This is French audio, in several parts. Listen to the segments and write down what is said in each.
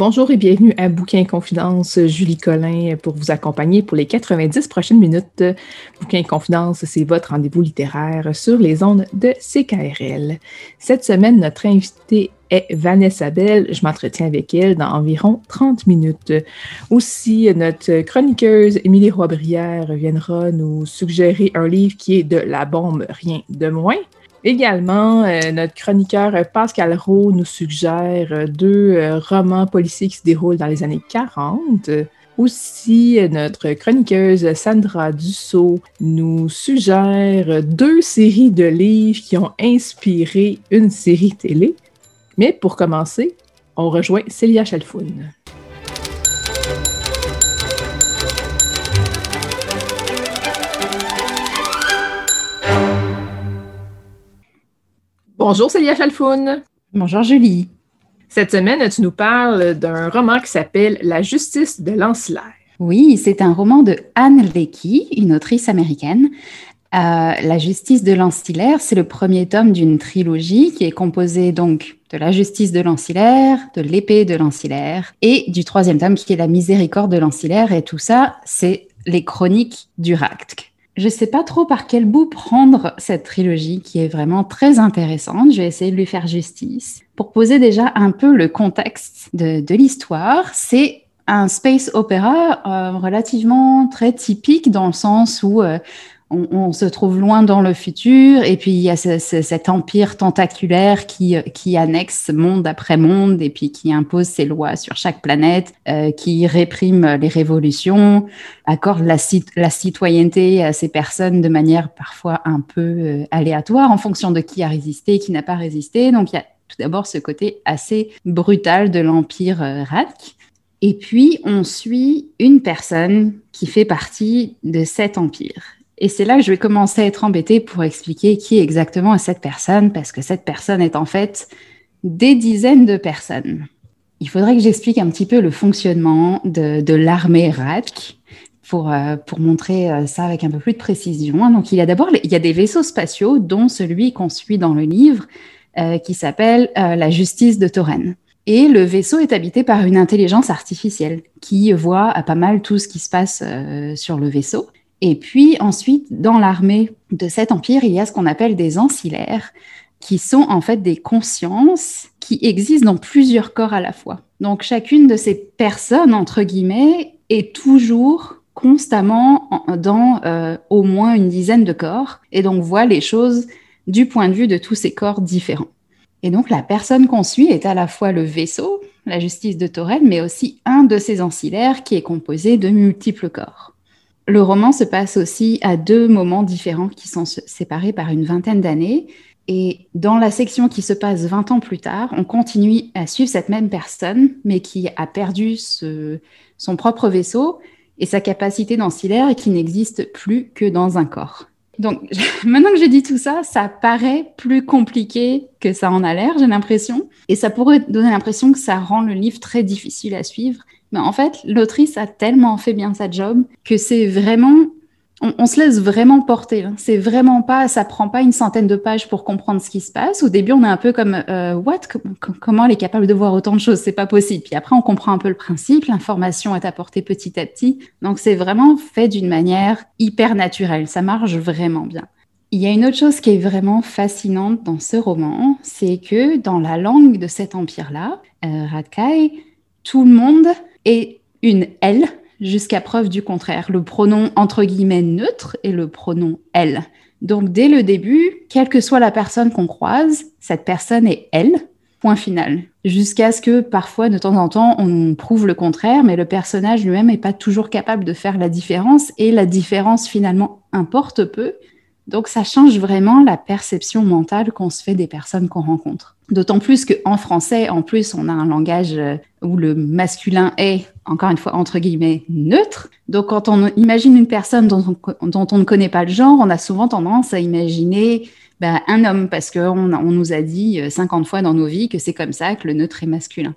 Bonjour et bienvenue à Bouquin Confidence. Julie Collin pour vous accompagner pour les 90 prochaines minutes. Bouquin Confidence, c'est votre rendez-vous littéraire sur les ondes de CKRL. Cette semaine, notre invitée est Vanessa Bell. Je m'entretiens avec elle dans environ 30 minutes. Aussi, notre chroniqueuse Émilie Roy-Brière viendra nous suggérer un livre qui est de la bombe, rien de moins. Également, euh, notre chroniqueur Pascal Rowe nous suggère euh, deux euh, romans policiers qui se déroulent dans les années 40. Aussi, notre chroniqueuse Sandra Dussault nous suggère deux séries de livres qui ont inspiré une série télé. Mais pour commencer, on rejoint Célia Chalfoun. Bonjour Célia Chalfoun. Bonjour Julie. Cette semaine, tu nous parles d'un roman qui s'appelle La justice de l'ancillaire. Oui, c'est un roman de Anne Leckie, une autrice américaine. Euh, la justice de l'ancillaire, c'est le premier tome d'une trilogie qui est composée donc de la justice de l'ancillaire, de l'épée de l'ancillaire et du troisième tome qui est la miséricorde de l'ancillaire. Et tout ça, c'est les chroniques du Ract je ne sais pas trop par quel bout prendre cette trilogie qui est vraiment très intéressante. Je vais essayer de lui faire justice. Pour poser déjà un peu le contexte de, l'histoire, c'est un space opéra euh, relativement très typique dans le sens où euh, on, se trouve loin dans le futur et puis il y a cet empire tentaculaire qui, qui annexe monde après monde et puis qui impose ses lois sur chaque planète, euh, qui réprime les révolutions, accorde la, la, citoyenneté à ces personnes de manière parfois un peu euh, aléatoire en fonction de qui a résisté et qui n'a pas résisté. Donc il y a tout d'abord ce côté assez brutal de l'empire euh, Et puis, on suit une personne qui fait partie de cet empire. Et c'est là que je vais commencer à être embêtée pour expliquer qui exactement est cette personne, parce que cette personne est en fait des dizaines de personnes. Il faudrait que j'explique un petit peu le fonctionnement de, l'armée RATC pour, euh, pour montrer euh, ça avec un peu plus de précision. Donc, il y a d'abord il y a des vaisseaux spatiaux, dont celui qu'on suit dans le livre, euh, qui s'appelle la justice de Toren. Et le vaisseau est habité par une intelligence artificielle qui voit à pas mal tout ce qui se passe sur le vaisseau. Et puis ensuite, dans l'armée de cet empire, il y a ce qu'on appelle des ancillaires, qui sont en fait des consciences qui existent dans plusieurs corps à la fois. Donc chacune de ces personnes, entre guillemets, est toujours constamment dans euh, au moins une dizaine de corps, et donc voit les choses du point de vue de tous ces corps différents. Et donc la personne qu'on suit est à la fois le vaisseau, la justice de Torel, mais aussi un de ces ancillaires qui est composé de multiples corps. Le roman se passe aussi à deux moments différents qui sont séparés par une vingtaine d'années. Et dans la section qui se passe 20 ans plus tard, on continue à suivre cette même personne, mais qui a perdu son propre vaisseau et sa capacité d'ancillaire et qui n'existe plus que dans un corps. Donc, maintenant que j'ai dit tout ça, ça paraît plus compliqué que ça en a l'air, j'ai l'impression. Et ça pourrait donner l'impression que ça rend le livre très difficile à suivre. Mais en fait, l'autrice a tellement fait bien sa job que c'est vraiment, on, se laisse vraiment porter. Hein. C'est vraiment pas, ça prend pas une centaine de pages pour comprendre ce qui se passe. Au début, on est un peu comme, euh, what, comment elle est capable de voir autant de choses? C'est pas possible. Puis après, on comprend un peu le principe. L'information est apportée petit à petit. Donc, c'est vraiment fait d'une manière hyper naturelle. Ça marche vraiment bien. Il y a une autre chose qui est vraiment fascinante dans ce roman, c'est que dans la langue de cet empire-là, euh, tout le monde est une elle jusqu'à preuve du contraire. Le pronom entre guillemets neutre et le pronom elle. Donc dès le début, quelle que soit la personne qu'on croise, cette personne est elle, point final. Jusqu'à ce que parfois, de temps en temps, on prouve le contraire, mais le personnage lui-même n'est pas toujours capable de faire la différence, et la différence finalement importe peu. Donc ça change vraiment la perception mentale qu'on se fait des personnes qu'on rencontre. D'autant plus qu'en français, en plus, on a un langage euh, où le masculin est, encore une fois, entre guillemets, neutre. Donc quand on imagine une personne dont on, ne connaît pas le genre, on a souvent tendance à imaginer ben, un homme, parce qu'on on nous a dit 50 euh, fois dans nos vies que c'est comme ça, que le neutre est masculin.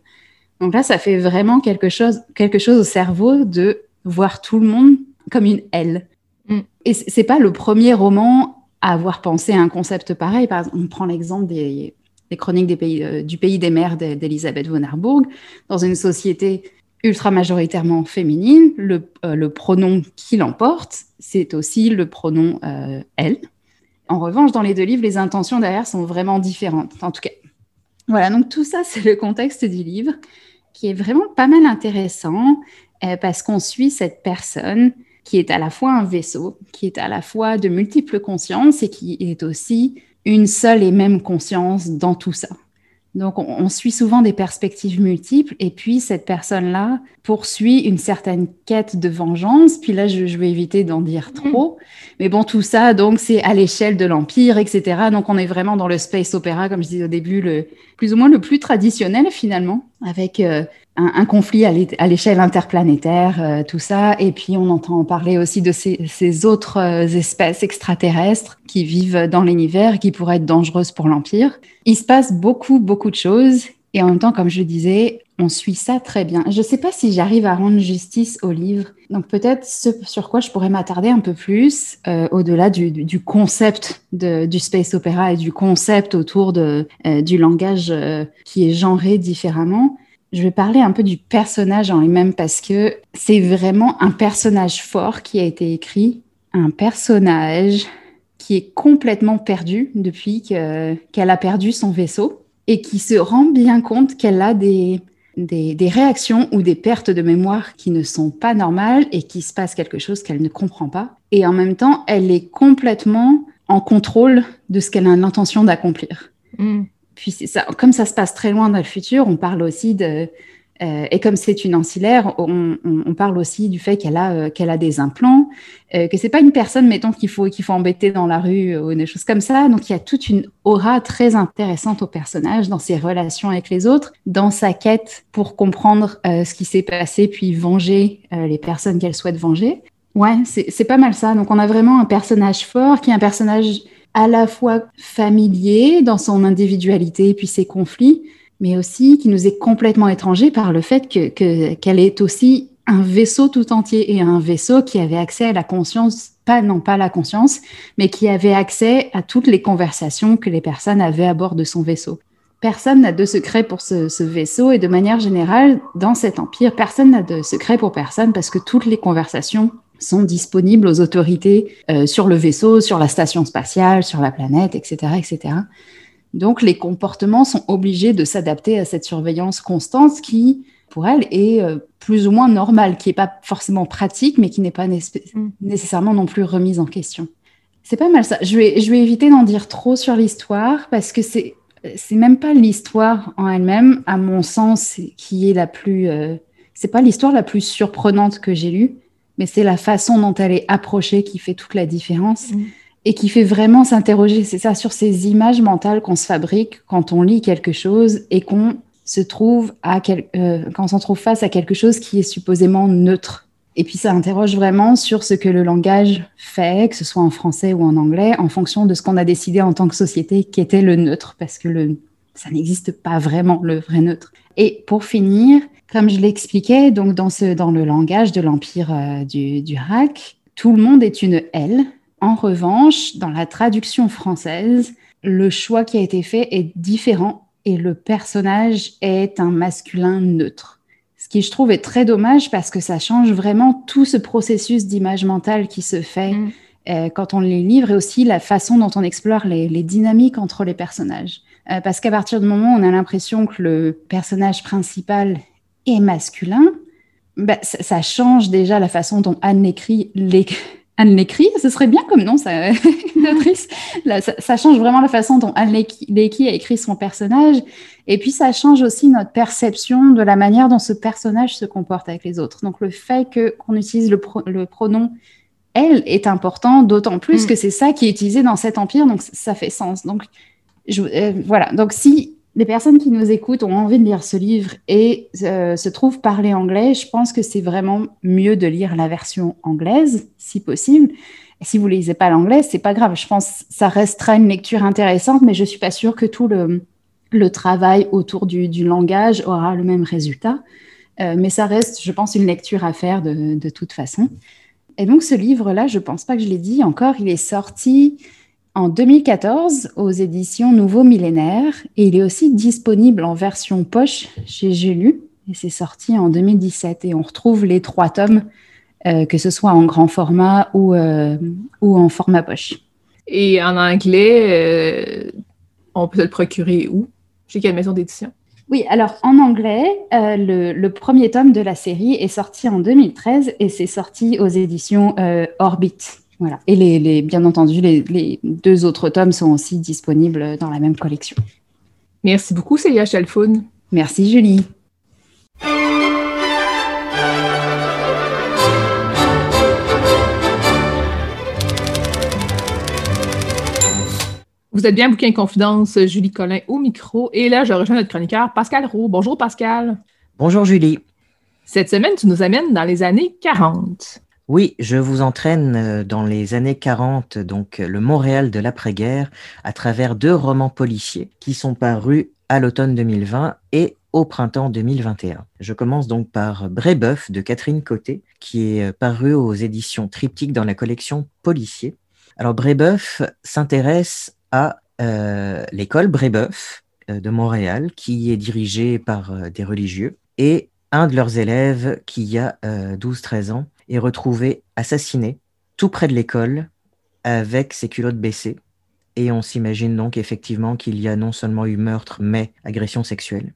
Donc là, ça fait vraiment quelque chose, quelque chose au cerveau de voir tout le monde comme une L. Et c'est pas le premier roman à avoir pensé à un concept pareil. On prend l'exemple des, chroniques euh, du pays des mers d'Elisabeth von Harburg. Dans une société ultra majoritairement féminine, le, euh, pronom qui l'emporte, c'est aussi le pronom euh, elle. En revanche, dans les deux livres, les intentions derrière sont vraiment différentes. En tout cas, voilà, donc tout ça, c'est le contexte du livre qui est vraiment pas mal intéressant parce qu'on suit cette personne qui est à la fois un vaisseau, qui est à la fois de multiples consciences et qui est aussi une seule et même conscience dans tout ça. Donc, on, suit souvent des perspectives multiples, et puis cette personne-là poursuit une certaine quête de vengeance. Puis là, je, vais éviter d'en dire mm. trop, mais bon, tout ça, donc, c'est à l'échelle de l'empire, etc. Donc, on est vraiment dans le space opéra, comme je disais au début, le plus ou moins le plus traditionnel finalement, avec euh, un, conflit à l'échelle interplanétaire, euh, tout ça. Et puis on entend parler aussi de ces, autres euh, espèces extraterrestres qui vivent dans l'univers, qui pourraient être dangereuses pour l'Empire. Il se passe beaucoup, beaucoup de choses. Et en même temps, comme je disais, on suit ça très bien. Je ne sais pas si j'arrive à rendre justice au livre. Donc peut-être ce sur quoi je pourrais m'attarder un peu plus, euh, au-delà du, concept du space opéra et du concept autour de, du langage qui est genré différemment, je vais parler un peu du personnage en lui-même parce que c'est vraiment un personnage fort qui a été écrit, un personnage qui est complètement perdu depuis qu'elle a perdu son vaisseau et qui se rend bien compte qu'elle a des, des, réactions ou des pertes de mémoire qui ne sont pas normales et qu'il se passe quelque chose qu'elle ne comprend pas. Et en même temps, elle est complètement en contrôle de ce qu'elle a l'intention d'accomplir. Mm puis comme ça se passe très loin dans le futur, on parle aussi de, euh, et comme c'est une ancillaire, on, parle aussi du fait qu'elle a, euh, qu'elle a des implants, euh, que c'est pas une personne, mettons, qu'il faut, qu'il faut embêter dans la rue ou des choses comme ça. Donc il y a toute une aura très intéressante au personnage dans ses relations avec les autres, dans sa quête pour comprendre ce qui s'est passé, puis venger les personnes qu'elle souhaite venger. Ouais, c'est pas mal ça. Donc on a vraiment un personnage fort qui est un personnage à la fois familier dans son individualité puis ses conflits, mais aussi qui nous est complètement étranger par le fait que, qu'elle est aussi un vaisseau tout entier et un vaisseau qui avait accès à la conscience, pas non pas la conscience, mais qui avait accès à toutes les conversations que les personnes avaient à bord de son vaisseau. Personne n'a de secret pour ce, ce, vaisseau et de manière générale, dans cet empire, personne n'a de secret pour personne parce que toutes les conversations sont disponibles aux autorités euh, sur le vaisseau, sur la station spatiale, sur la planète, etc., etc. Donc les comportements sont obligés de s'adapter à cette surveillance constante qui, pour elle, est euh, plus ou moins normale, qui n'est pas forcément pratique, mais qui n'est pas mm. nécessairement non plus remise en question. C'est pas mal ça. Je vais, je vais éviter d'en dire trop sur l'histoire parce que c'est c'est même pas l'histoire en elle-même, à mon sens, qui est la plus. Euh, c'est pas l'histoire la plus surprenante que j'ai lue mais c'est la façon dont elle est approchée qui fait toute la différence mm. et qui fait vraiment s'interroger, c'est ça, sur ces images mentales qu'on se fabrique quand on lit quelque chose et qu'on se trouve à euh, quand on s'en trouve face à quelque chose qui est supposément neutre. Et puis ça interroge vraiment sur ce que le langage fait, que ce soit en français ou en anglais, en fonction de ce qu'on a décidé en tant que société qui était le neutre, parce que le, ça n'existe pas vraiment le vrai neutre. Et pour finir, comme je l'expliquais, donc dans, ce, dans le langage de l'empire euh, du, du hack, tout le monde est une L. En revanche, dans la traduction française, le choix qui a été fait est différent et le personnage est un masculin neutre. Ce qui, je trouve, est très dommage parce que ça change vraiment tout ce processus d'image mentale qui se fait mm. euh, quand on les livre et aussi la façon dont on explore les, les dynamiques entre les personnages. Euh, parce qu'à partir du moment où on a l'impression que le personnage principal est masculin, bah, ça, change déjà la façon dont Anne l'écrit. Anne l'écrit, ce serait bien comme nom, ça, ça, change vraiment la façon dont Anne Lecky a écrit son personnage. Et puis, ça change aussi notre perception de la manière dont ce personnage se comporte avec les autres. Donc, le fait que qu'on utilise le, le, pronom elle est important, d'autant plus mm. que c'est ça qui est utilisé dans cet empire. Donc, ça fait sens. Donc, je, euh, voilà. Donc, si les personnes qui nous écoutent ont envie de lire ce livre et euh, se trouvent parler anglais, je pense que c'est vraiment mieux de lire la version anglaise, si possible. Si vous ne lisez pas l'anglais, c'est pas grave. Je pense que ça restera une lecture intéressante, mais je suis pas sûre que tout le, travail autour du, du, langage aura le même résultat. Euh, mais ça reste, je pense, une lecture à faire de, de toute façon. Et donc, ce livre-là, je pense pas que je l'ai dit encore, il est sorti en 2014 aux éditions Nouveau Millénaire et il est aussi disponible en version poche chez J'ai lu et c'est sorti en 2017 et on retrouve les trois tomes euh, que ce soit en grand format ou, euh, ou en format poche. Et en anglais, euh, on peut le procurer où? Chez quelle maison d'édition? Oui, alors en anglais, le, le, premier tome de la série est sorti en 2013 et c'est sorti aux éditions Orbit. Voilà. Et les, bien entendu, les, deux autres tomes sont aussi disponibles dans la même collection. Merci beaucoup, Célia Chalfoun. Merci, Julie. Vous êtes bien Bouquin Confidence, Julie Collin au micro. Et là, je rejoins notre chroniqueur Pascal Roux. Bonjour Pascal. Bonjour Julie. Cette semaine, tu nous amènes dans les années 40. Oui, je vous entraîne euh, dans les années 40, donc le Montréal de l'après-guerre, à travers deux romans policiers qui sont parus à l'automne 2020 et au printemps 2021. Je commence donc par Brébeuf de Catherine Côté, qui est paru aux éditions Triptyque dans la collection Policier. Alors Brébeuf s'intéresse à euh, l'école Brébeuf euh, de Montréal, qui est dirigée par des religieux, et un de leurs élèves qui a 12-13 ans est retrouvé assassiné tout près de l'école avec ses culottes baissées. Et on s'imagine donc effectivement qu'il y a non seulement eu meurtre, mais agression sexuelle.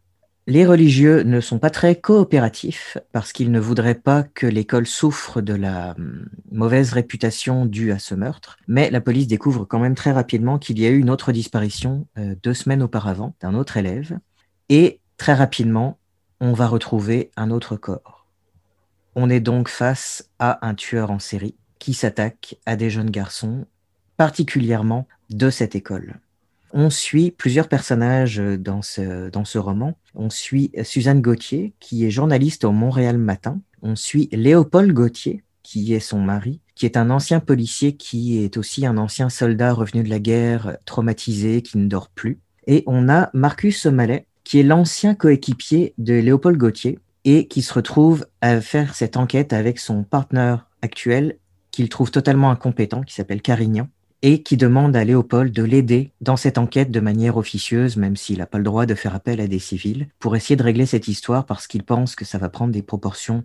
Les religieux ne sont pas très coopératifs parce qu'ils ne voudraient pas que l'école souffre de la hum, mauvaise réputation due à ce meurtre. Mais la police découvre quand même très rapidement qu'il y a eu une autre disparition euh, deux semaines auparavant d'un autre élève. Et très rapidement, on va retrouver un autre corps. On est donc face à un tueur en série qui s'attaque à des jeunes garçons, particulièrement de cette école. On suit plusieurs personnages dans ce, roman. On suit Suzanne Gauthier, qui est journaliste au Montréal Matin. On suit Léopold Gauthier, qui est son mari, qui est un ancien policier qui est aussi un ancien soldat revenu de la guerre, traumatisé, qui ne dort plus. Et on a Marcus Somalet, qui est l'ancien coéquipier de Léopold Gauthier, et qui se retrouve à faire cette enquête avec son partenaire actuel qu'il trouve totalement incompétent, qui s'appelle Carignan, et qui demande à Léopold de l'aider dans cette enquête de manière officieuse, même s'il n'a pas le droit de faire appel à des civils, pour essayer de régler cette histoire parce qu'il pense que ça va prendre des proportions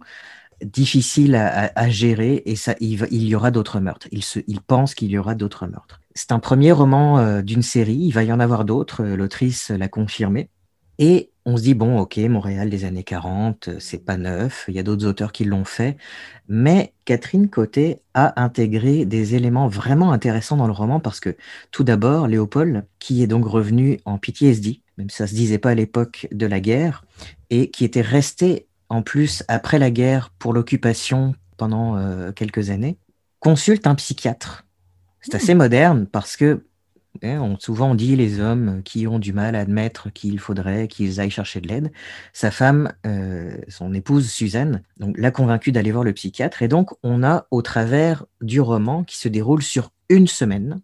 difficiles à, gérer et ça, il, y aura d'autres meurtres. Il, se, il pense qu'il y aura d'autres meurtres. C'est un premier roman euh, d'une série, il va y en avoir d'autres, euh, l'autrice l'a confirmé. Et on se dit, bon, ok, Montréal des années 40, euh, c'est pas neuf, il y a d'autres auteurs qui l'ont fait, mais Catherine Côté a intégré des éléments vraiment intéressants dans le roman parce que, tout d'abord, Léopold, qui est donc revenu en PTSD, même si ça se disait pas à l'époque de la guerre, et qui était resté en plus après la guerre pour l'occupation pendant euh, quelques années, consulte un psychiatre. C'est assez moderne parce que on, souvent, dit les hommes qui ont du mal à admettre qu'il faudrait qu'ils aillent chercher de l'aide. Sa femme, euh, son épouse Suzanne, l'a convaincue d'aller voir le psychiatre. Et donc, on a au travers du roman qui se déroule sur une semaine,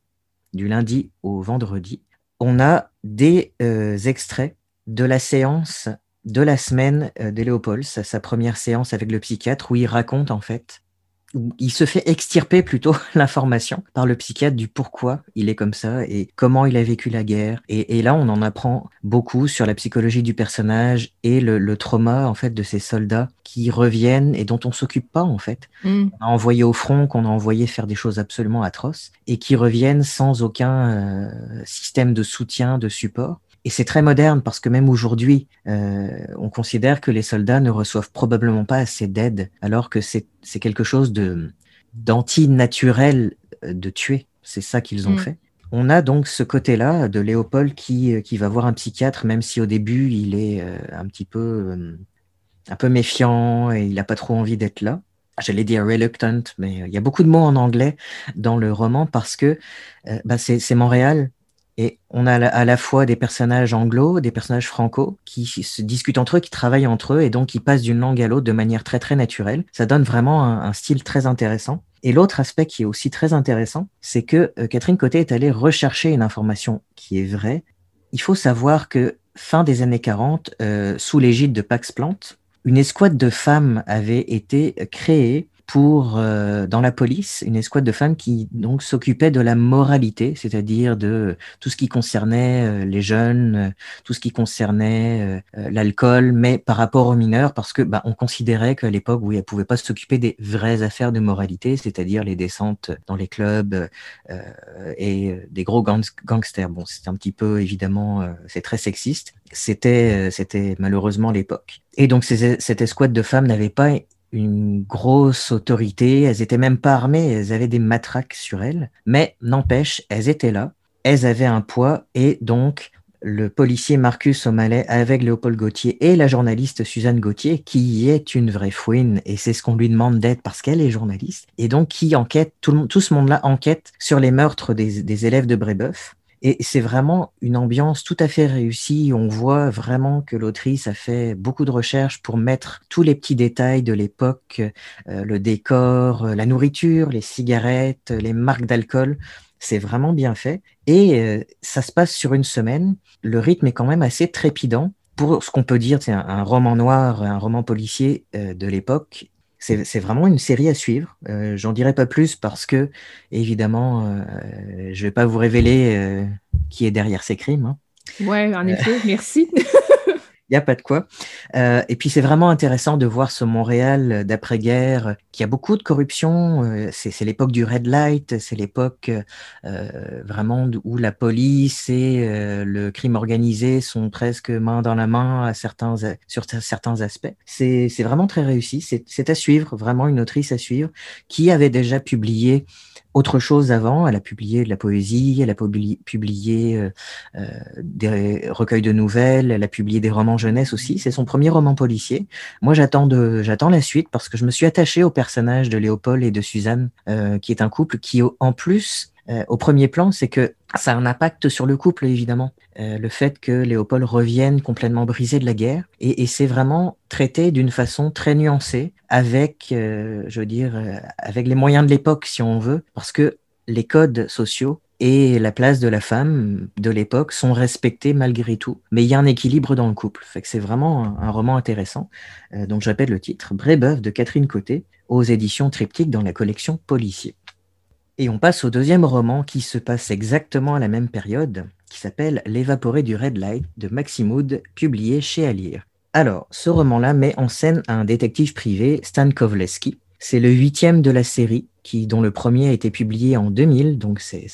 du lundi au vendredi, on a des euh, extraits de la séance de la semaine euh, de sa, première séance avec le psychiatre, où il raconte en fait il se fait extirper plutôt l'information par le psychiatre du pourquoi il est comme ça et comment il a vécu la guerre. Et, là, on en apprend beaucoup sur la psychologie du personnage et le, trauma en fait de ces soldats qui reviennent et dont on s'occupe pas en fait. Mm. On a envoyé au front, qu'on a envoyé faire des choses absolument atroces et qui reviennent sans aucun euh, système de soutien, de support. Et c'est très moderne parce que même aujourd'hui, euh, on considère que les soldats ne reçoivent probablement pas assez d'aide, alors que c'est quelque chose de d'anti-naturel euh, de tuer. C'est ça qu'ils ont mm. fait. On a donc ce côté-là de Léopold qui, euh, qui va voir un psychiatre, même si au début il est un petit peu, un peu méfiant et il n'a pas trop envie d'être là. J'allais dire reluctant, mais il y a beaucoup de mots en anglais dans le roman parce que bah, c'est Montréal, et on a à la fois des personnages anglo, des personnages franco qui se discutent entre eux, qui travaillent entre eux et donc qui passent d'une langue à l'autre de manière très très naturelle. Ça donne vraiment un, style très intéressant. Et l'autre aspect qui est aussi très intéressant, c'est que euh, Catherine Côté est allée rechercher une information qui est vraie. Il faut savoir que fin des années 40, euh, sous l'égide de Pax Plante, une escouade de femmes avait été créée pour euh, dans la police une escouade de femmes qui donc s'occupait de la moralité, c'est-à-dire de tout ce qui concernait euh, les jeunes, euh, tout ce qui concernait l'alcool, mais par rapport aux mineurs, parce que bah, on considérait qu'à l'époque, où elles pouvaient pas s'occuper des vraies affaires de moralité, c'est-à-dire les descentes dans les clubs et des gros gangsters. Bon, c'est un petit peu évidemment, c'est très sexiste. C'était, c'était malheureusement l'époque. Et donc cette escouade de femmes n'avait pas une grosse autorité, elles étaient même pas armées, elles avaient des matraques sur elles, mais n'empêche, elles étaient là, elles avaient un poids et donc le policier Marcus O'Malley avec Léopold Gauthier et la journaliste Suzanne Gauthier, qui est une vraie fouine, et c'est ce qu'on lui demande d'être parce qu'elle est journaliste, et donc qui enquête, tout, tout ce monde-là enquête sur les meurtres des, des élèves de Brébeuf, et c'est vraiment une ambiance tout à fait réussie. On voit vraiment que l'autrice a fait beaucoup de recherches pour mettre tous les petits détails de l'époque, euh, le décor, euh, la nourriture, les cigarettes, les marques d'alcool. C'est vraiment bien fait. Et euh, ça se passe sur une semaine. Le rythme est quand même assez trépidant. Pour ce qu'on peut dire, c'est un, roman noir, un roman policier de l'époque c'est vraiment une série à suivre. Euh, J'en dirai pas plus parce que, évidemment, euh, je vais pas vous révéler euh, qui est derrière ces crimes. Hein. Ouais, en effet, merci. Il n'y a pas de quoi. Euh, et puis c'est vraiment intéressant de voir ce Montréal d'après-guerre qui a beaucoup de corruption. Euh, c'est l'époque du red light, c'est l'époque euh, vraiment où la police et le crime organisé sont presque main dans la main à certains, sur certains aspects. C'est vraiment très réussi. C'est à suivre, vraiment une autrice à suivre qui avait déjà publié autre chose avant. Elle a publié de la poésie, elle a publié des recueils de nouvelles, elle a publié des romans jeunesse aussi. C'est son premier roman policier. Moi, j'attends de, j'attends la suite parce que je me suis attaché au personnage de Léopold et de Suzanne, euh, qui est un couple qui, en plus, au premier plan, c'est que ça a un impact sur le couple, évidemment. Euh, le fait que Léopold revienne complètement brisé de la guerre. Et, c'est vraiment traité d'une façon très nuancée, avec, euh, je veux dire, euh, avec les moyens de l'époque, si on veut, parce que les codes sociaux et la place de la femme de l'époque sont respectés malgré tout. Mais il y a un équilibre dans le couple. Fait c'est vraiment un, roman intéressant. donc je répète le titre, Brébeuf de Catherine Côté, aux éditions Triptyque dans la collection Policier. Et on passe au deuxième roman qui se passe exactement à la même période, qui s'appelle L'évaporé du Red Light de Maximoud, publié chez Alire. Alors, ce roman-là met en scène un détective privé, Stan Kovleski. C'est le huitième de la série, qui, dont le premier a été publié en 2000, donc c'est.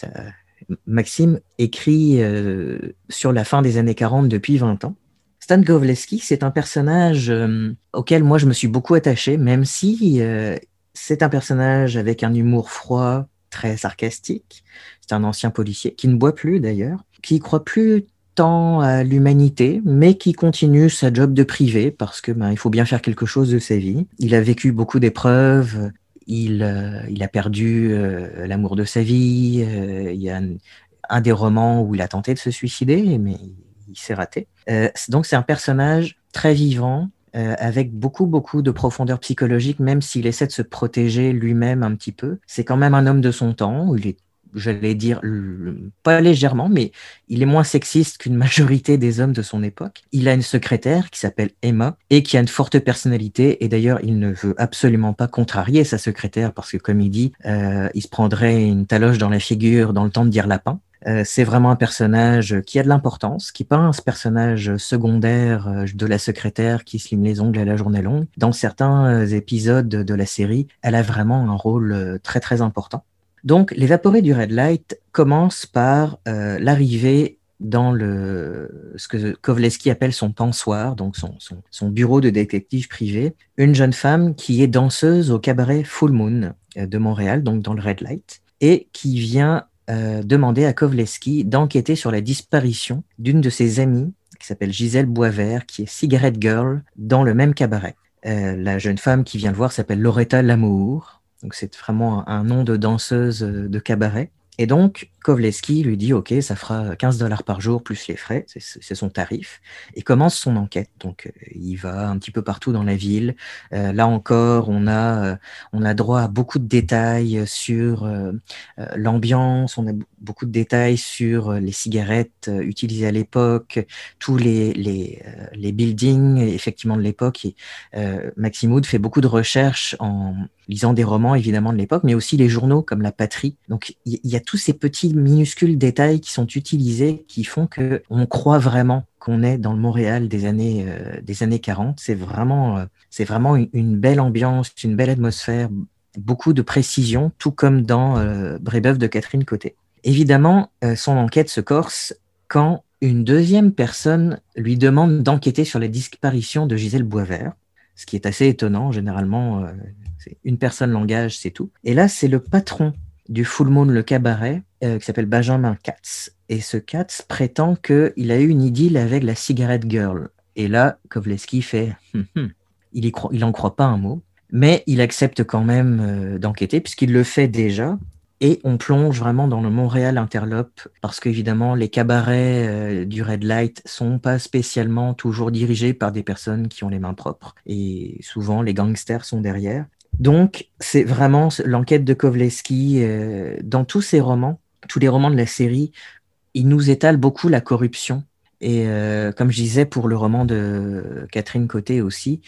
Maxime écrit euh, sur la fin des années 40 depuis 20 ans. Stan Kovleski, c'est un personnage euh, auquel moi je me suis beaucoup attaché, même si euh, c'est un personnage avec un humour froid, très sarcastique. C'est un ancien policier qui ne boit plus d'ailleurs, qui croit plus tant à l'humanité, mais qui continue sa job de privé parce que ben, il faut bien faire quelque chose de sa vie. Il a vécu beaucoup d'épreuves. Il, euh, il a perdu euh, l'amour de sa vie. Euh, il y a un, des romans où il a tenté de se suicider, mais il s'est raté. donc c'est un personnage très vivant, avec beaucoup, beaucoup de profondeur psychologique, même s'il essaie de se protéger lui-même un petit peu. C'est quand même un homme de son temps, il est j'allais dire, pas légèrement, mais il est moins sexiste qu'une majorité des hommes de son époque. Il a une secrétaire qui s'appelle Emma et qui a une forte personnalité. Et d'ailleurs, il ne veut absolument pas contrarier sa secrétaire parce que, comme il dit, euh, il se prendrait une taloche dans la figure dans le temps de dire lapin. Euh, c'est vraiment un personnage qui a de l'importance, qui peint ce personnage secondaire euh, de la secrétaire qui se lime les ongles à la journée longue. Dans certains épisodes de la série, elle a vraiment un rôle très très important. Donc, l'évaporé du Red Light commence par l'arrivée dans le, ce que Kovleski appelle son pensoir, donc son, bureau de détective privé, une jeune femme qui est danseuse au cabaret Full Moon euh, de Montréal, donc dans le Red Light, et qui vient euh, demander à Kovleski d'enquêter sur la disparition d'une de ses amies qui s'appelle Gisèle Boisvert, qui est Cigarette Girl dans le même cabaret. Euh, la jeune femme qui vient le voir s'appelle Loretta Lamour, donc c'est vraiment un nom de danseuse de cabaret. Et donc, Kovleski lui dit, OK, ça fera 15 dollars par jour plus les frais, c'est son tarif, et commence son enquête. Donc, euh, il va un petit peu partout dans la ville. Euh, là encore, on a, euh, on a droit à beaucoup de détails sur l'ambiance, on a beaucoup de détails sur les cigarettes utilisées à l'époque, tous les, les, les, buildings, effectivement, de l'époque. Maximoud fait beaucoup de recherches en lisant des romans, évidemment, de l'époque, mais aussi les journaux comme La Patrie. Donc, il y, y a tous ces petits minuscules détails qui sont utilisés qui font que on croit vraiment qu'on est dans le Montréal des années euh, des années 40. C'est vraiment euh, c'est vraiment une, belle ambiance, une belle atmosphère, beaucoup de précision, tout comme dans euh, Brébeuf de Catherine Côté. Évidemment, son enquête se corse quand une deuxième personne lui demande d'enquêter sur la disparition de Gisèle Boisvert, ce qui est assez étonnant. Généralement, c'est une personne l'engage, c'est tout. Et là, c'est le patron du Full Moon le cabaret euh, qui s'appelle Benjamin Katz. Et ce Katz prétend qu'il a eu une idylle avec la cigarette girl. Et là, Kovleski fait hum, hum. il, il en croit pas un mot, mais il accepte quand même euh, d'enquêter puisqu'il le fait déjà. Et on plonge vraiment dans le Montréal interlope parce qu'évidemment, les cabarets euh, du Red Light sont pas spécialement toujours dirigés par des personnes qui ont les mains propres. Et souvent, les gangsters sont derrière. Donc, c'est vraiment l'enquête de Kovleski euh, dans tous ses romans, tous les romans de la série, il nous étale beaucoup la corruption. Et euh, comme je disais pour le roman de Catherine Côté aussi,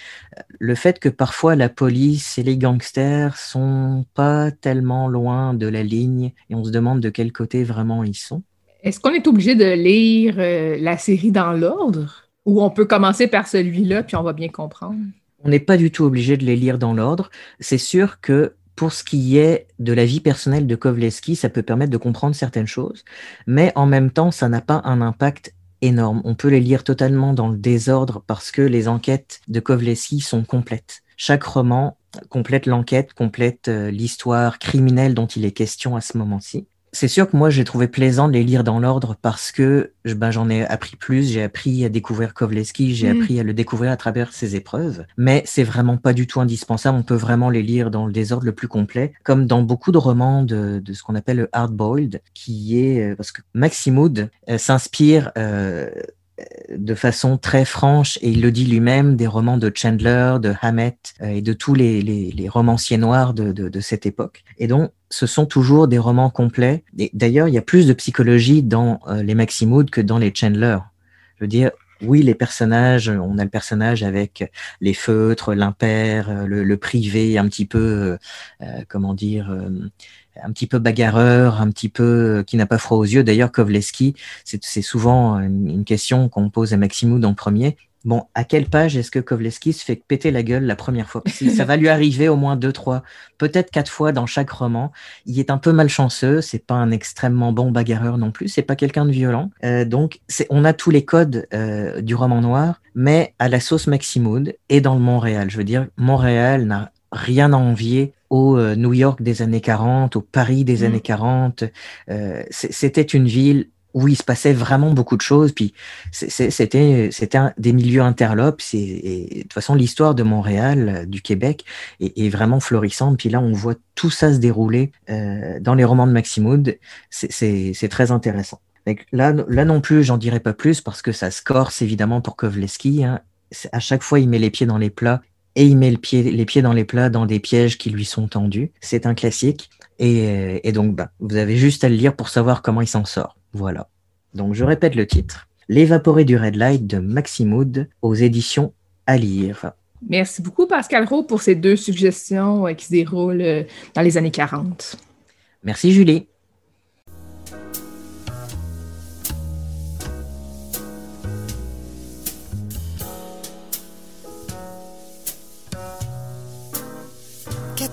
le fait que parfois la police et les gangsters sont pas tellement loin de la ligne et on se demande de quel côté vraiment ils sont. Est-ce qu'on est obligé de lire euh, la série dans l'ordre? Ou on peut commencer par celui-là puis on va bien comprendre? On n'est pas du tout obligé de les lire dans l'ordre. C'est sûr que pour ce qui est de la vie personnelle de Kovleski, ça peut permettre de comprendre certaines choses, mais en même temps, ça n'a pas un impact énorme. On peut les lire totalement dans le désordre parce que les enquêtes de Kovleski sont complètes. Chaque roman complète l'enquête, complète euh, l'histoire criminelle dont il est question à ce moment-ci c'est sûr que moi, j'ai trouvé plaisant de les lire dans l'ordre parce que ben, j'en ai appris plus, j'ai appris à découvrir Kovleski, j'ai mm. appris à le découvrir à travers ses épreuves. Mais c'est vraiment pas du tout indispensable. On peut vraiment les lire dans le désordre le plus complet, comme dans beaucoup de romans de, ce qu'on appelle le hard-boiled, qui est euh, parce que Maximoud euh, s'inspire euh, de façon très franche, et il le dit lui-même, des romans de Chandler, de Hammett et de tous les, les, romanciers noirs de, de, cette époque. Et donc, ce sont toujours des romans complets. Et d'ailleurs, il y a plus de psychologie dans euh, les Maximood que dans les Chandler. Je veux dire, oui, les personnages, on a le personnage avec les feutres, l'impair, euh, le, privé, un petit peu, euh, comment dire, un petit peu bagarreur, un petit peu qui n'a pas froid aux yeux. D'ailleurs, Kovleski, c'est souvent une, question qu'on pose à Maximoud en premier. Bon, à quelle page est-ce que Kovleski se fait péter la gueule la première fois? Ça va lui arriver au moins deux, trois, peut-être quatre fois dans chaque roman. Il est un peu malchanceux, c'est pas un extrêmement bon bagarreur non plus, c'est pas quelqu'un de violent. Euh, donc, on a tous les codes euh, du roman noir, mais à la sauce Maximoud et dans le Montréal. Je veux dire, Montréal n'a rien à envier au euh, New York des années 40, au Paris des mm. années 40. C'était une ville où il se passait vraiment beaucoup de choses. Puis c'était c'était des milieux interlopes. Et, de toute façon, l'histoire de Montréal, euh, du Québec, est, vraiment florissante. Puis là, on voit tout ça se dérouler euh, dans les romans de Maximoud. C'est très intéressant. là, là non plus, j'en dirai pas plus parce que ça se corse évidemment pour Kovleski. Hein. À chaque fois, il met les pieds dans les plats et il met le pied, les pieds dans les plats dans des pièges qui lui sont tendus. C'est un classique. Et, et donc, bah, vous avez juste à le lire pour savoir comment il s'en sort. Voilà. Donc je répète le titre. L'évaporé du Red Light de Maximoud aux éditions à lire. Merci beaucoup Pascal Rowe pour ces deux suggestions euh, qui se déroulent euh, dans les années 40. Merci Julie.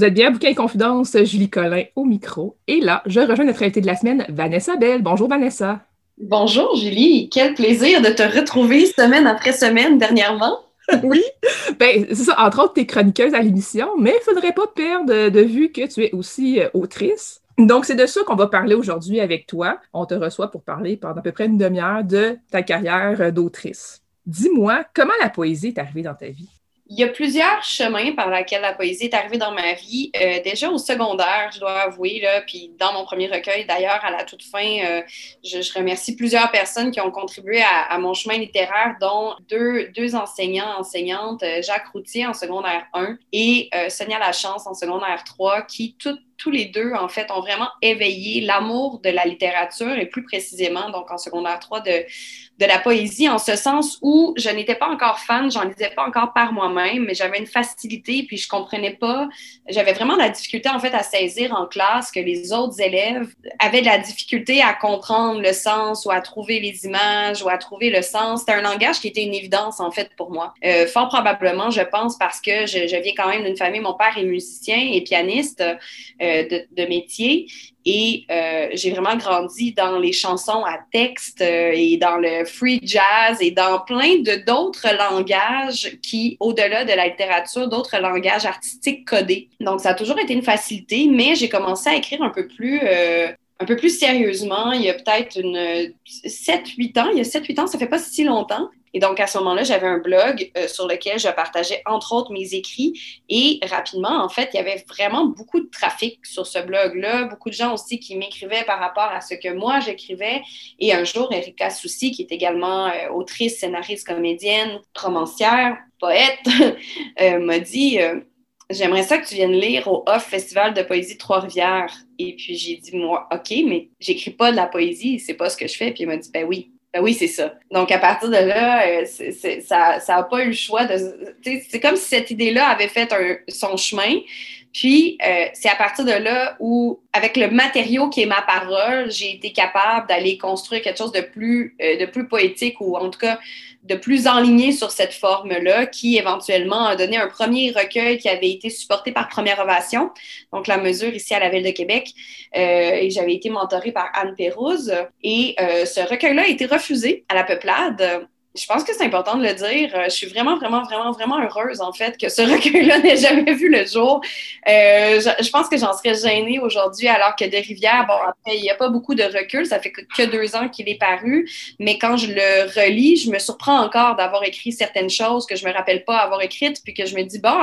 Vous êtes bien Bouquin et Confidence, Julie Collin au micro. Et là, je rejoins notre invitée de la semaine, Vanessa Bell. Bonjour Vanessa. Bonjour Julie, quel plaisir de te retrouver semaine après semaine dernièrement. oui, ben, c'est ça, entre autres, tu es chroniqueuse à l'émission, mais il ne faudrait pas perdre de vue que tu es aussi euh, autrice. Donc, c'est de ça qu'on va parler aujourd'hui avec toi. On te reçoit pour parler pendant à peu près une demi-heure de ta carrière euh, d'autrice. Dis-moi, comment la poésie est arrivée dans ta vie? Il y a plusieurs chemins par lesquels la poésie est arrivée dans ma vie. Euh, déjà au secondaire, je dois avouer, là, puis dans mon premier recueil, d'ailleurs, à la toute fin, euh, je, remercie plusieurs personnes qui ont contribué à, mon chemin littéraire, dont deux, deux enseignants, enseignantes, euh, Jacques Routier en secondaire 1 et Sonia Lachance en secondaire 3, qui toutes tous les deux, en fait, ont vraiment éveillé l'amour de la littérature et plus précisément, donc en secondaire 3, de, de la poésie, en ce sens où je n'étais pas encore fan, j'en lisais pas encore par moi-même, mais j'avais une facilité, puis je comprenais pas, j'avais vraiment la difficulté, en fait, à saisir en classe que les autres élèves avaient de la difficulté à comprendre le sens ou à trouver les images ou à trouver le sens. C'était un langage qui était une évidence, en fait, pour moi. Euh, fort probablement, je pense, parce que je, viens quand même d'une famille, mon père est musicien et pianiste. Euh, de, métier. Et euh, j'ai vraiment grandi dans les chansons à texte euh, et dans le free jazz et dans plein de d'autres langages qui, au-delà de la littérature, d'autres langages artistiques codés. Donc, ça a toujours été une facilité, mais j'ai commencé à écrire un peu plus euh, un peu plus sérieusement, il y a peut-être une 7-8 ans. Il y a 7-8 ans, ça fait pas si longtemps. Et donc, à ce moment-là, j'avais un blog euh, sur lequel je partageais, entre autres, mes écrits. Et rapidement, en fait, il y avait vraiment beaucoup de trafic sur ce blog-là. Beaucoup de gens aussi qui m'écrivaient par rapport à ce que moi, j'écrivais. Et un jour, Erika Soucy, qui est également euh, autrice, scénariste, comédienne, romancière, poète, euh, m'a dit J'aimerais ça que tu viennes lire au Off Festival de poésie Trois-Rivières. Et puis j'ai dit, moi, OK, mais j'écris pas de la poésie, c'est pas ce que je fais. Puis il m'a dit, ben oui, ben oui, c'est ça. Donc, à partir de là, euh, ça n'a pas eu le choix de. C'est comme si cette idée-là avait fait son chemin. Puis, euh, c'est à partir de là où, avec le matériau qui est ma parole, j'ai été capable d'aller construire quelque chose de plus, euh, de plus poétique ou en tout cas de plus enligné sur cette forme-là, qui éventuellement a donné un premier recueil qui avait été supporté par Première Ovation, donc la mesure ici à la Ville de Québec. Euh, et j'avais été mentorée par Anne Pérouse. Et euh, ce recueil-là a été refusé à la peuplade je pense que c'est important de le dire. Euh, je suis vraiment, vraiment, vraiment, vraiment heureuse, en fait, que ce recueil-là n'ait jamais vu le jour. Euh, je, pense que j'en serais gênée aujourd'hui, alors que De Rivière, bon, après, il n'y a pas beaucoup de recul. Ça fait que, deux ans qu'il est paru. Mais quand je le relis, je me surprends encore d'avoir écrit certaines choses que je me rappelle pas avoir écrites, puis que je me dis, bon,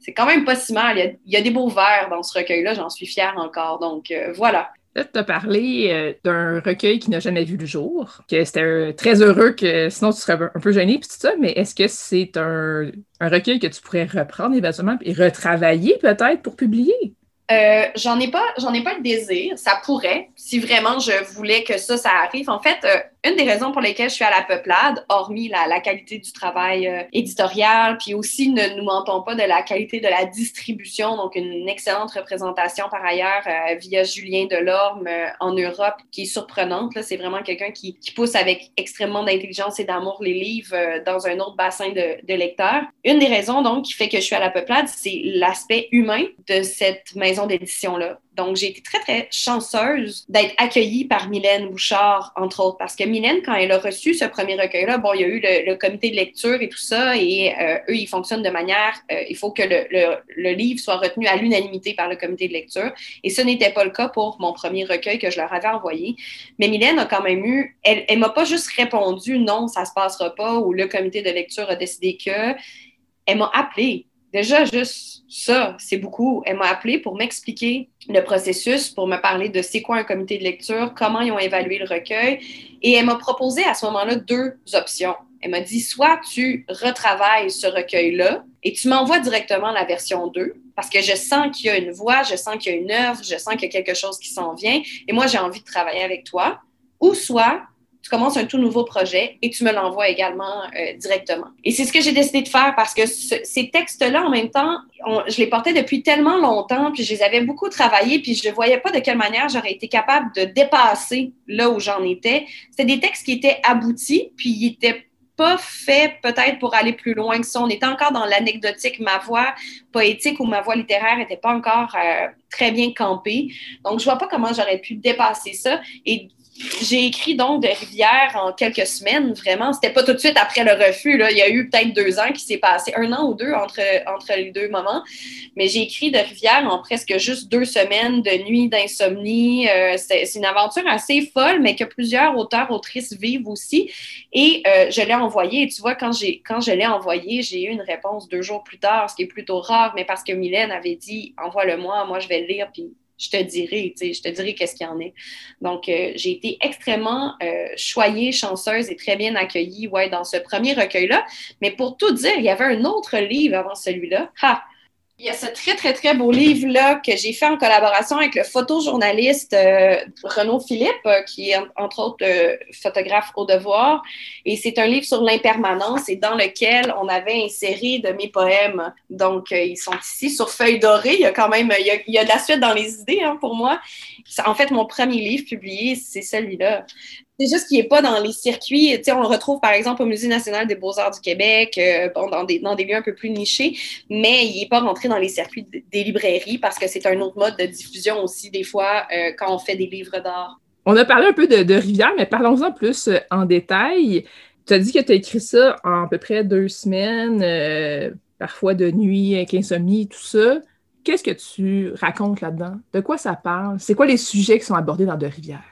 c'est quand même pas si mal. Il y a, il y a des beaux vers dans ce recueil-là. J'en suis fière encore. Donc, euh, voilà. Là, tu as parlé euh, d'un recueil qui n'a jamais vu le jour, que c'était très heureux, que sinon tu serais un peu gêné, puis tout ça, mais est-ce que c'est un, un, recueil que tu pourrais reprendre éventuellement et retravailler peut-être pour publier? Euh, j'en ai pas, j'en ai pas le désir. Ça pourrait, si vraiment je voulais que ça, ça arrive. En fait, euh, une des raisons pour lesquelles je suis à la peuplade, hormis la, la qualité du travail euh, éditorial, puis aussi ne nous mentons pas de la qualité de la distribution, donc une excellente représentation par ailleurs euh, via Julien Delorme euh, en Europe, qui est surprenante. C'est vraiment quelqu'un qui, qui, pousse avec extrêmement d'intelligence et d'amour les livres dans un autre bassin de, de lecteurs. Une des raisons donc qui fait que je suis à la peuplade, c'est l'aspect humain de cette maison d'édition-là. Donc, j'ai été très, très chanceuse d'être accueillie par Mylène Bouchard, entre autres, parce que Mylène, quand elle a reçu ce premier recueil-là, bon, il y a eu le, comité de lecture et tout ça, et euh, eux, ils fonctionnent de manière, euh, il faut que le, le, livre soit retenu à l'unanimité par le comité de lecture, et ce n'était pas le cas pour mon premier recueil que je leur avais envoyé. Mais Mylène a quand même eu, elle ne m'a pas juste répondu non, ça se passera pas, ou le comité de lecture a décidé que, elle m'a appelé Déjà, juste ça, c'est beaucoup. Elle m'a appelé pour m'expliquer le processus, pour me parler de c'est quoi un comité de lecture, comment ils ont évalué le recueil. Et elle m'a proposé à ce moment-là deux options. Elle m'a dit soit tu retravailles ce recueil-là et tu m'envoies directement la version 2 parce que je sens qu'il y a une voix, je sens qu'il y a une œuvre, je sens qu'il y a quelque chose qui s'en vient et moi j'ai envie de travailler avec toi. Ou soit tu commences un tout nouveau projet et tu me l'envoies également euh, directement. Et c'est ce que j'ai décidé de faire parce que ces textes-là, en même temps, je les portais depuis tellement longtemps, puis je les avais beaucoup travaillés, puis je ne voyais pas de quelle manière j'aurais été capable de dépasser là où j'en étais. C'était des textes qui étaient aboutis, puis ils étaient pas faits peut-être pour aller plus loin que ça. On était encore dans l'anecdotique. Ma voix poétique ou ma voix littéraire n'était pas encore euh, très bien campée. Donc, je vois pas comment j'aurais pu dépasser ça. Et j'ai écrit donc de Rivière en quelques semaines, vraiment. C'était pas tout de suite après le refus. Il y a eu peut-être deux ans qui s'est passé, un an ou deux entre, entre les deux moments. Mais j'ai écrit de Rivière en presque juste deux semaines de nuit d'insomnie. Euh, c'est, une aventure assez folle, mais que plusieurs auteurs, autrices vivent aussi. Et euh, je l'ai envoyé. Et tu vois, quand, j'ai, quand je l'ai envoyé, j'ai eu une réponse deux jours plus tard, ce qui est plutôt rare, mais parce que Mylène avait dit envoie-le-moi, moi je vais le lire, puis je te dirai, tu sais, je te dirai qu'est-ce qu'il y en est. Donc, euh, j'ai été extrêmement euh, choyée, chanceuse et très bien accueillie ouais, dans ce premier recueil-là. Mais pour tout dire, il y avait un autre livre avant celui-là. Il y a ce très, très, très beau livre-là que j'ai fait en collaboration avec le photojournaliste euh, Renaud Philippe, euh, qui est entre autres euh, photographe au devoir. Et c'est un livre sur l'impermanence et dans lequel on avait inséré de mes poèmes. Donc, ils sont ici sur feuille dorée. Il y a quand même, il y a, de la suite dans les idées hein, pour moi. En fait, mon premier livre publié, c'est celui-là. C'est juste qu'il n'est pas dans les circuits. On le retrouve par exemple au Musée national des beaux-arts du Québec, euh, dans, des, dans des lieux un peu plus nichés, mais il n'est pas rentré dans les circuits des librairies parce que c'est un autre mode de diffusion aussi, des fois, euh, quand on fait des livres d'art. On a parlé un peu de, Rivière, mais parlons-en plus euh, en détail. Tu as dit que tu as écrit ça en à peu près deux semaines, parfois de nuit, avec insomnie, tout ça. Qu'est-ce que tu racontes là-dedans? De quoi ça parle? C'est quoi les sujets qui sont abordés dans De Rivière?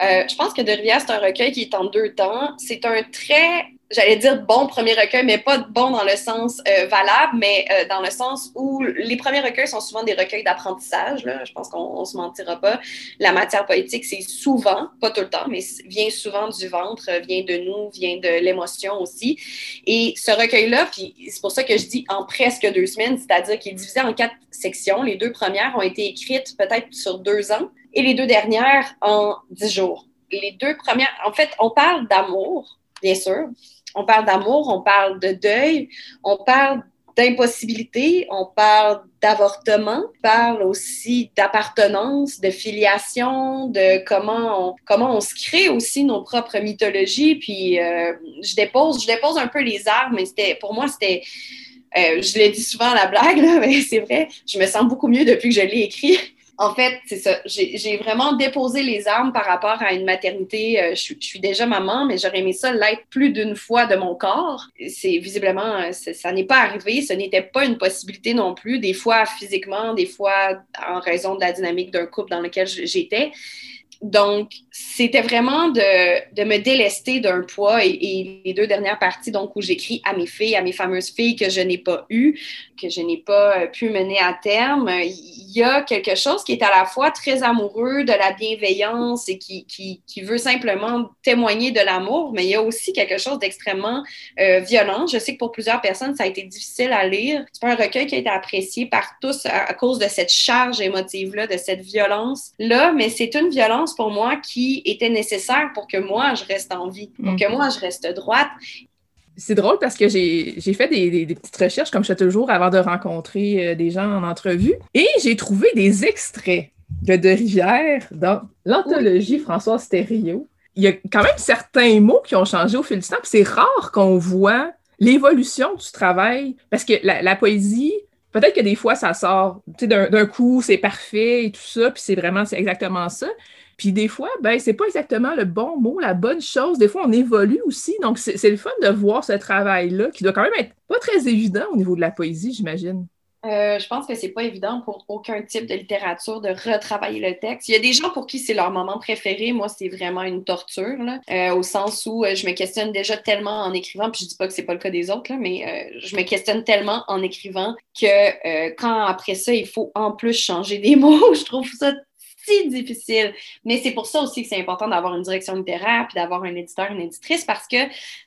Euh, je pense que De Rivière, c'est un recueil qui est en deux temps. C'est un très, j'allais dire bon premier recueil, mais pas bon dans le sens euh, valable, mais euh, dans le sens où les premiers recueils sont souvent des recueils d'apprentissage. Je pense qu'on ne se mentira pas. La matière poétique, c'est souvent, pas tout le temps, mais vient souvent du ventre, vient de nous, vient de l'émotion aussi. Et ce recueil-là, puis c'est pour ça que je dis en presque deux semaines, c'est-à-dire qu'il est divisé en quatre sections. Les deux premières ont été écrites peut-être sur deux ans et les deux dernières en dix jours. Les deux premières, en fait, on parle d'amour, bien sûr. On parle d'amour, on parle de deuil, on parle d'impossibilité, on parle d'avortement, on parle aussi d'appartenance, de filiation, de comment on, comment se crée aussi nos propres mythologies. Puis euh, je dépose, je dépose un peu les armes, mais c'était pour moi c'était euh, je l'ai dit souvent à la blague, mais c'est vrai, je me sens beaucoup mieux depuis que je l'ai écrit. En fait, c'est ça. J'ai vraiment déposé les armes par rapport à une maternité. Euh, je, suis déjà maman, mais j'aurais aimé ça l'être plus d'une fois de mon corps. C'est visiblement, euh, ça n'est pas arrivé. Ce n'était pas une possibilité non plus. Des fois physiquement, des fois en raison de la dynamique d'un couple dans lequel j'étais. Donc, c'était vraiment de, de, me délester d'un poids et, les deux dernières parties, donc, où j'écris à mes filles, à mes fameuses filles que je n'ai pas eues, que je n'ai pas euh, pu mener à terme, il y a quelque chose qui est à la fois très amoureux de la bienveillance et qui, qui, qui veut simplement témoigner de l'amour, mais il y a aussi quelque chose d'extrêmement euh, violent. Je sais que pour plusieurs personnes, ça a été difficile à lire. C'est un recueil qui a été apprécié par tous à cause de cette charge émotive-là, de cette violence-là, mais c'est une violence pour moi qui était nécessaire pour que moi, je reste en vie, pour que mhm. moi, je reste droite. C'est drôle parce que j'ai fait des, petites recherches, comme je fais toujours, avant de rencontrer euh, des gens en entrevue. Et j'ai trouvé des extraits de De Rivière dans l'anthologie Françoise Thériault. Il y a quand même certains mots qui ont changé au fil du temps. C'est rare qu'on voit l'évolution du travail. Parce que la poésie, peut-être que des fois, ça sort d'un coup, c'est parfait et tout ça, puis c'est vraiment, c'est exactement ça. Puis des fois, ben, c'est pas exactement le bon mot, la bonne chose. Des fois, on évolue aussi. Donc, c'est le fun de voir ce travail-là, qui doit quand même être pas très évident au niveau de la poésie, j'imagine. Euh, je pense que c'est pas évident pour aucun type de littérature de retravailler le texte. Il y a des gens pour qui c'est leur moment préféré. Moi, c'est vraiment une torture, euh, au sens où euh, je me questionne déjà tellement en écrivant, puis je dis pas que c'est pas le cas des autres, mais je me questionne tellement en écrivant que quand après ça, il faut en plus changer des mots, je trouve ça difficile. Mais c'est pour ça aussi que c'est important d'avoir une direction littéraire puis d'avoir un éditeur, une éditrice parce que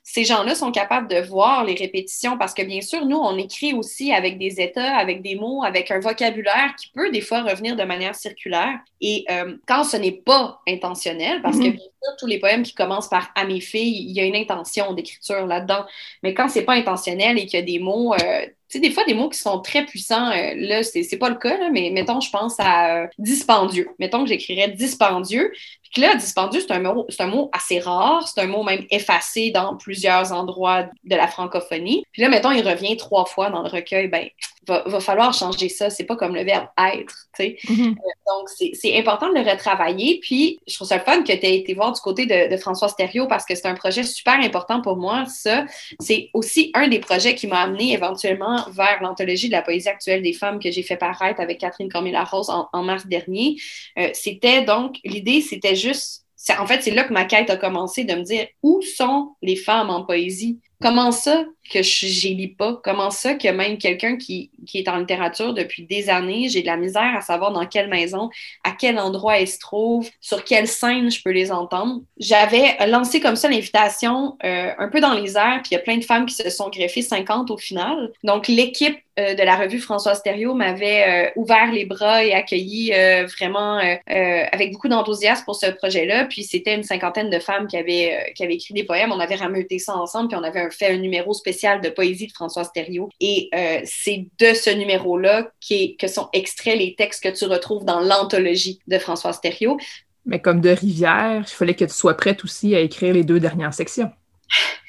ces gens-là sont capables de voir les répétitions parce que bien sûr, nous, on écrit aussi avec des états, avec des mots, avec un vocabulaire qui peut des fois revenir de manière circulaire. Et euh, quand ce n'est pas intentionnel, parce que mm-hmm. bien sûr, tous les poèmes qui commencent par à mes filles, il y a une intention d'écriture là-dedans. Mais quand c'est pas intentionnel et qu'il y a des mots, euh, sais, des fois, des mots qui sont très puissants, euh, là, c'est pas le cas, là, mais mettons, je pense à euh, dispendieux. Mettons que j'écrirais dispendieux. Puis là, dispendieux, c'est un, mot, un mot assez rare, c'est un mot même effacé dans plusieurs endroits de la francophonie. Puis là, mettons, il revient trois fois dans le recueil, ben, va, va falloir changer ça. C'est pas comme le verbe être, tu sais. Mm-hmm. Euh, donc, c'est important de le retravailler. Puis, je trouve ça le fun que tu aies été voir du côté de, de François Stério parce que c'est un projet super important pour moi. Ça, c'est aussi un des projets qui m'a amené éventuellement vers l'anthologie de la poésie actuelle des femmes que j'ai fait paraître avec Catherine Cormier-Larose en, en, mars dernier. Euh, c'était donc, l'idée, c'était juste en fait, c'est là que ma quête a commencé de me dire où sont les femmes en poésie? Comment ça que je lis pas? Comment ça que même quelqu'un qui, qui, est en littérature depuis des années, j'ai de la misère à savoir dans quelle maison, à quel endroit elles se trouvent, sur quelle scène je peux les entendre? J'avais lancé comme ça l'invitation euh, un peu dans les airs, puis il y a plein de femmes qui se sont greffées, 50 au final. Donc, l'équipe euh, de la revue François Stério m'avait euh, ouvert les bras et accueilli vraiment avec beaucoup d'enthousiasme pour ce projet-là. Puis c'était une cinquantaine de femmes qui avaient, qui avaient écrit des poèmes. On avait rameuté ça ensemble, puis on avait fait un numéro spécial de poésie de François Stério. Et euh, c'est de ce numéro-là que sont extraits les textes que tu retrouves dans l'anthologie de François Stério. Mais comme de Rivière, il fallait que tu sois prête aussi à écrire les deux dernières sections.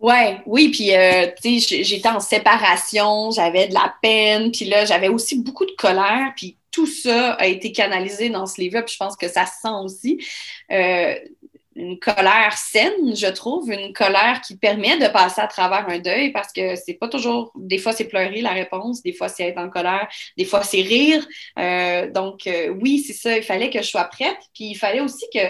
Ouais, oui, puis euh, tu sais, j'étais en séparation, j'avais de la peine, puis là, j'avais aussi beaucoup de colère, puis tout ça a été canalisé dans ce livre-là, puis je pense que ça se sent aussi. Euh, une colère saine, je trouve, une colère qui permet de passer à travers un deuil parce que c'est pas toujours, des fois c'est pleurer la réponse, des fois c'est être en colère, des fois c'est rire. Euh, donc euh, oui, c'est ça, il fallait que je sois prête, puis il fallait aussi que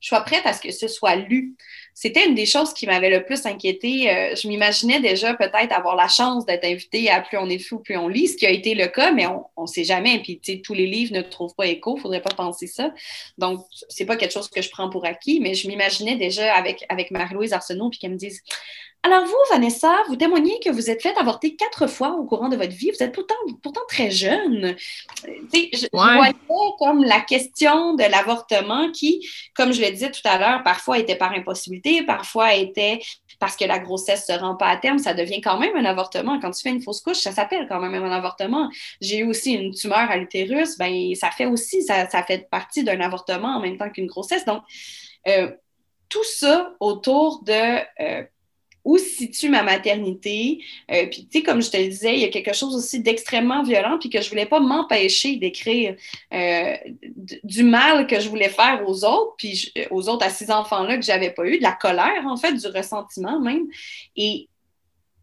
je sois prête à ce que ce soit lu c'était une des choses qui m'avait le plus inquiété. Euh, je m'imaginais déjà peut-être avoir la chance d'être invitée à Plus on est fou, plus on lit, ce qui a été le cas, mais on ne sait jamais. Puis, tous les livres ne trouvent pas écho, il ne faudrait pas penser ça. Donc, c'est pas quelque chose que je prends pour acquis, mais je m'imaginais déjà avec, avec Marie-Louise Arsenault, puis qu'elle me dise alors vous, Vanessa, vous témoignez que vous êtes fait avorter quatre fois au courant de votre vie. Vous êtes pourtant, pourtant très jeune. Je, je voyais comme la question de l'avortement qui, comme je le disais tout à l'heure, parfois était par impossibilité, parfois était parce que la grossesse ne se rend pas à terme, ça devient quand même un avortement. Quand tu fais une fausse couche, ça s'appelle quand même un avortement. J'ai eu aussi une tumeur à l'utérus, ben, ça fait aussi, ça, ça fait partie d'un avortement en même temps qu'une grossesse. Donc, euh, tout ça autour de... Euh, où se situe ma maternité. Euh, puis, tu sais, comme je te le disais, il y a quelque chose aussi d'extrêmement violent, puis que je voulais pas m'empêcher d'écrire euh, du mal que je voulais faire aux autres, puis aux autres, à ces enfants-là que j'avais pas eu, de la colère, en fait, du ressentiment même. Et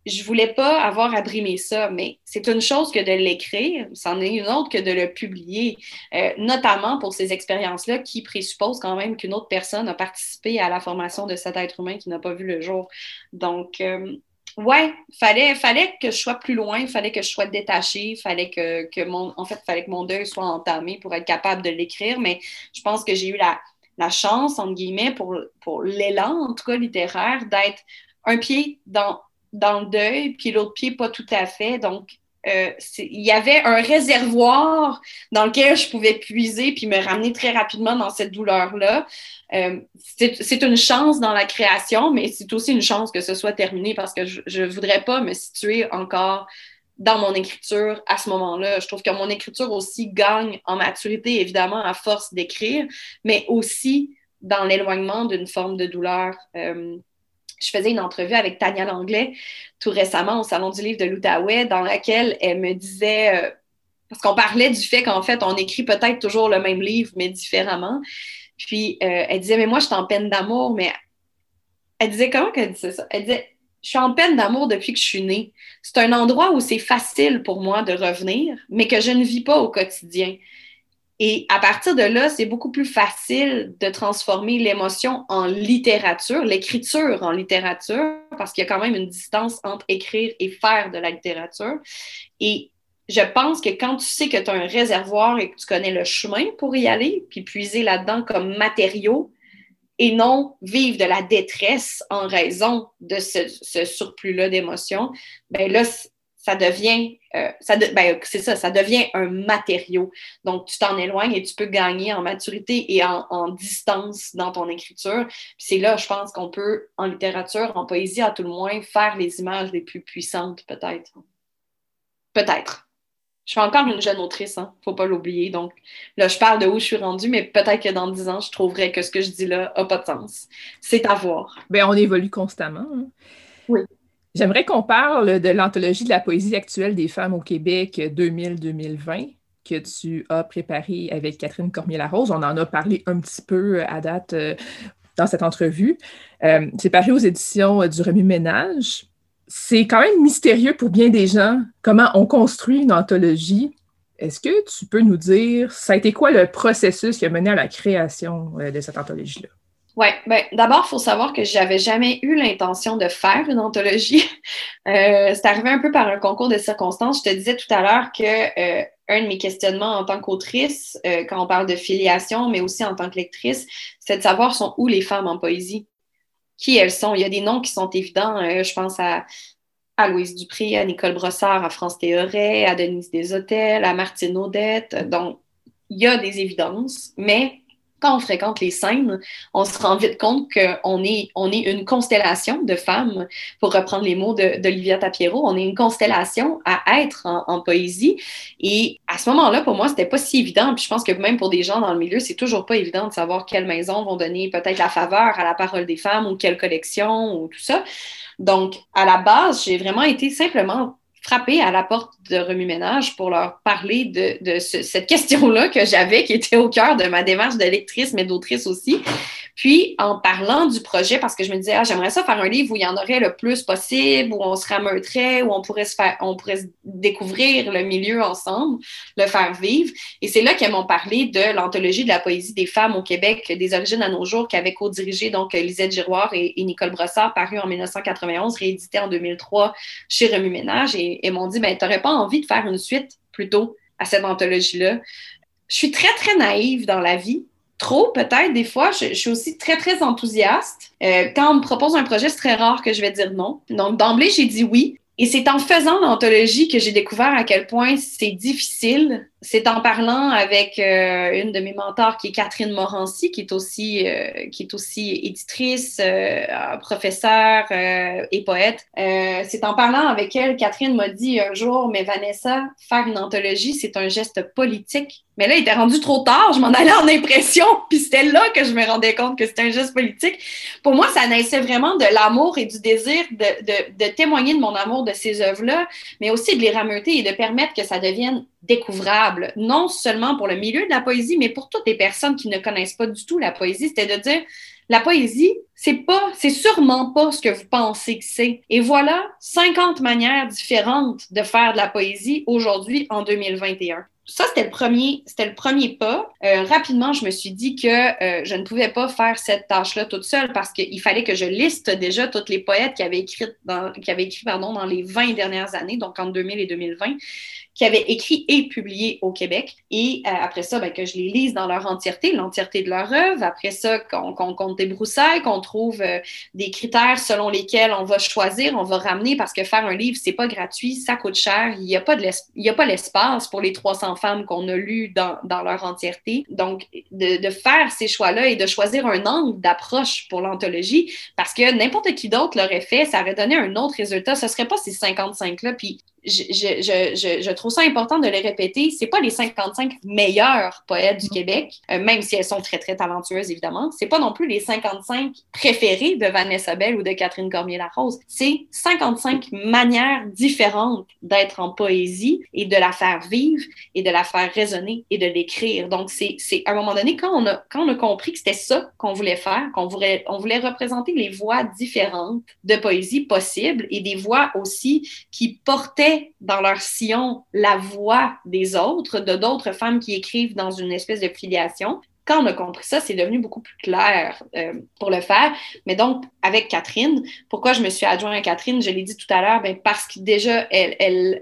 je voulais pas avoir à brimer ça, mais c'est une chose que de l'écrire, c'en est une autre que de le publier, euh, notamment pour ces expériences-là qui présupposent quand même qu'une autre personne a participé à la formation de cet être humain qui n'a pas vu le jour. Donc, euh, ouais, fallait, fallait que je sois plus loin, fallait que je sois détachée, fallait que, que mon, en fait, fallait que mon deuil soit entamé pour être capable de l'écrire, mais je pense que j'ai eu la, la chance, entre guillemets, pour, pour l'élan, en tout cas littéraire, d'être un pied dans dans le deuil, puis l'autre pied pas tout à fait. Donc, euh, il y avait un réservoir dans lequel je pouvais puiser puis me ramener très rapidement dans cette douleur-là. Euh, c'est une chance dans la création, mais c'est aussi une chance que ce soit terminé parce que je ne voudrais pas me situer encore dans mon écriture à ce moment-là. Je trouve que mon écriture aussi gagne en maturité, évidemment, à force d'écrire, mais aussi dans l'éloignement d'une forme de douleur. Euh, je faisais une entrevue avec Tania Langlais tout récemment au Salon du livre de l'Outaouais, dans laquelle elle me disait, euh, parce qu'on parlait du fait qu'en fait, on écrit peut-être toujours le même livre, mais différemment. Puis euh, elle disait, mais moi, je suis en peine d'amour, mais elle disait, comment qu'elle disait ça? Elle disait, je suis en peine d'amour depuis que je suis née. C'est un endroit où c'est facile pour moi de revenir, mais que je ne vis pas au quotidien. Et à partir de là, c'est beaucoup plus facile de transformer l'émotion en littérature, l'écriture en littérature, parce qu'il y a quand même une distance entre écrire et faire de la littérature. Et je pense que quand tu sais que tu as un réservoir et que tu connais le chemin pour y aller, puis puiser là-dedans comme matériau, et non vivre de la détresse en raison de ce, surplus-là d'émotions, ben là, ça devient, euh, ça ben, c'est ça, ça devient un matériau. Donc, tu t'en éloignes et tu peux gagner en maturité et en, distance dans ton écriture. c'est là, je pense qu'on peut, en littérature, en poésie à tout le moins, faire les images les plus puissantes, peut-être. Peut-être. Je suis encore une jeune autrice, hein, faut pas l'oublier. Donc là, je parle de où je suis rendue, mais peut-être que dans dix ans, je trouverai que ce que je dis là n'a pas de sens. C'est à voir. Bien, on évolue constamment. Hein. Oui. J'aimerais qu'on parle de l'anthologie de la poésie actuelle des femmes au Québec 2000-2020 que tu as préparée avec Catherine Cormier-Larose. On en a parlé un petit peu à date euh, dans cette entrevue. Euh, c'est paru aux éditions du Remue-Ménage c'est quand même mystérieux pour bien des gens comment on construit une anthologie. Est-ce que tu peux nous dire, ça a été quoi le processus qui a mené à la création euh, de cette anthologie-là? Oui, ben, d'abord, il faut savoir que j'avais jamais eu l'intention de faire une anthologie. Euh, c'est arrivé un peu par un concours de circonstances. Je te disais tout à l'heure que euh, un de mes questionnements en tant qu'autrice, quand on parle de filiation, mais aussi en tant que lectrice, c'est de savoir sont où les femmes en poésie qui elles sont. Il y a des noms qui sont évidents. Euh, je pense à, à Louise Dupré, à Nicole Brossard, à France Théoret, à Denise Deshôtels, à Martine Audette. Donc, il y a des évidences, mais quand on fréquente les scènes, on se rend vite compte qu'on est, on est une constellation de femmes, pour reprendre les mots d'Olivia Tapiero, on est une constellation à être en, poésie. Et à ce moment-là, pour moi, c'était pas si évident. Puis je pense que même pour des gens dans le milieu, c'est toujours pas évident de savoir quelles maisons vont donner peut-être la faveur à la parole des femmes ou quelle collection ou tout ça. Donc, à la base, j'ai vraiment été simplement frapper à la porte de remue-ménage pour leur parler de, cette question-là que j'avais, qui était au cœur de ma démarche de lectrice, mais d'autrice aussi. Puis, en parlant du projet, parce que je me disais, ah, j'aimerais ça faire un livre où il y en aurait le plus possible, où on se rameuterait, où on pourrait se faire, on pourrait découvrir le milieu ensemble, le faire vivre. Et c'est là qu'elles m'ont parlé de l'anthologie de la poésie des femmes au Québec, des origines à nos jours, qu'avait co-dirigé donc Lisette Giroir et, Nicole Brossard, paru en 1991, réédité en 2003 chez Remue Ménage, et, et m'ont dit, ben, t'aurais pas envie de faire une suite plutôt à cette anthologie-là? Je suis très, très naïve dans la vie trop peut-être des fois. Je, suis aussi très, très enthousiaste. Euh, quand on me propose un projet, c'est très rare que je vais dire non. Donc, d'emblée, j'ai dit oui. Et c'est en faisant l'anthologie que j'ai découvert à quel point c'est difficile. C'est en parlant avec euh, une de mes mentors qui est Catherine Morancy, qui est aussi, euh, qui est aussi éditrice, euh, professeure et poète. c'est en parlant avec elle, Catherine m'a dit un jour, mais Vanessa, faire une anthologie, c'est un geste politique. Mais là, il était rendu trop tard, je m'en allais en impression, puis c'était là que je me rendais compte que c'était un geste politique. Pour moi, ça naissait vraiment de l'amour et du désir de, de, de témoigner de mon amour de ces œuvres-là, mais aussi de les rameuter et de permettre que ça devienne découvrable, non seulement pour le milieu de la poésie, mais pour toutes les personnes qui ne connaissent pas du tout la poésie. C'était de dire, la poésie, c'est pas, c'est sûrement pas ce que vous pensez que c'est. Et voilà 50 manières différentes de faire de la poésie aujourd'hui en 2021 ça, c'était le premier, c'était le premier pas. Euh, rapidement, je me suis dit que euh, je ne pouvais pas faire cette tâche-là toute seule parce qu'il fallait que je liste déjà toutes les poètes qui avaient écrit, dans, qui avaient écrit pardon, dans les 20 dernières années, donc entre 2000 et 2020 qui avaient écrit et publié au Québec. Et euh, après ça, ben, que je les lise dans leur entièreté, l'entièreté de leur œuvre. Après ça, qu'on compte des broussailles, qu'on trouve euh, des critères selon lesquels on va choisir, on va ramener, parce que faire un livre, c'est pas gratuit, ça coûte cher. Il n'y a pas l'espace pour les 300 femmes qu'on a lues dans, dans, leur entièreté. Donc, de, de faire ces choix-là et de choisir un angle d'approche pour l'anthologie, parce que n'importe qui d'autre l'aurait fait, ça aurait donné un autre résultat. Ce serait pas ces 55-là. Puis je, trouve ça important de le répéter. C'est pas les 55 meilleurs poètes du mm. Québec, euh, même si elles sont très, très talentueuses, évidemment. C'est pas non plus les 55 préférés de Vanessa Bell ou de Catherine Cormier-Larose. C'est 55 manières différentes d'être en poésie et de la faire vivre et de la faire résonner et de l'écrire. Donc, c'est à un moment donné, quand on a, quand on a compris que c'était ça qu'on voulait faire, qu'on voulait, on voulait représenter les voix différentes de poésie possibles et des voix aussi qui portaient dans leur sillon la voix des autres, de d'autres femmes qui écrivent dans une espèce de filiation. Quand on a compris ça, c'est devenu beaucoup plus clair euh, pour le faire. Mais donc, avec Catherine, pourquoi je me suis adjointe à Catherine, je l'ai dit tout à l'heure, ben parce que déjà, elle,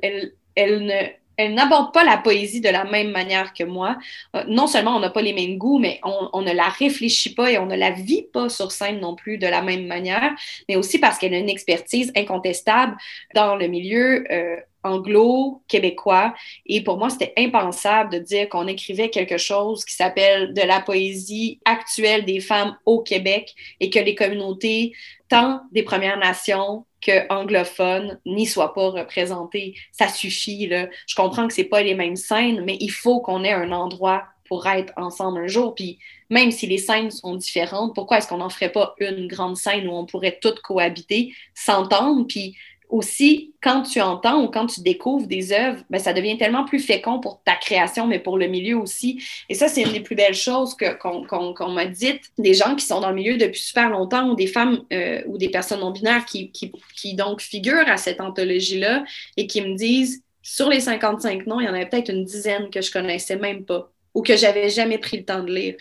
ne elle n'aborde pas la poésie de la même manière que moi. Euh, non seulement on n'a pas les mêmes goûts, mais on, ne la réfléchit pas et on ne la vit pas sur scène non plus de la même manière, mais aussi parce qu'elle a une expertise incontestable dans le milieu euh, anglo-québécois. Et pour moi, c'était impensable de dire qu'on écrivait quelque chose qui s'appelle de la poésie actuelle des femmes au Québec et que les communautés, tant des Premières Nations que anglophones n'y soient pas représentés. Ça suffit. Là. Je comprends que c'est pas les mêmes scènes, mais il faut qu'on ait un endroit pour être ensemble un jour. Puis même si les scènes sont différentes, pourquoi est-ce qu'on n'en ferait pas une grande scène où on pourrait toutes cohabiter, s'entendre, puis aussi, quand tu entends ou quand tu découvres des œuvres, ben, ça devient tellement plus fécond pour ta création, mais pour le milieu aussi. Et ça, c'est une des plus belles choses qu'on m'a dites. Des gens qui sont dans le milieu depuis super longtemps ou des femmes euh, ou des personnes non-binaires qui, qui, qui, donc figurent à cette anthologie-là et qui me disent, sur les 55 noms, il y en avait peut-être une dizaine que je connaissais même pas ou que j'avais jamais pris le temps de lire.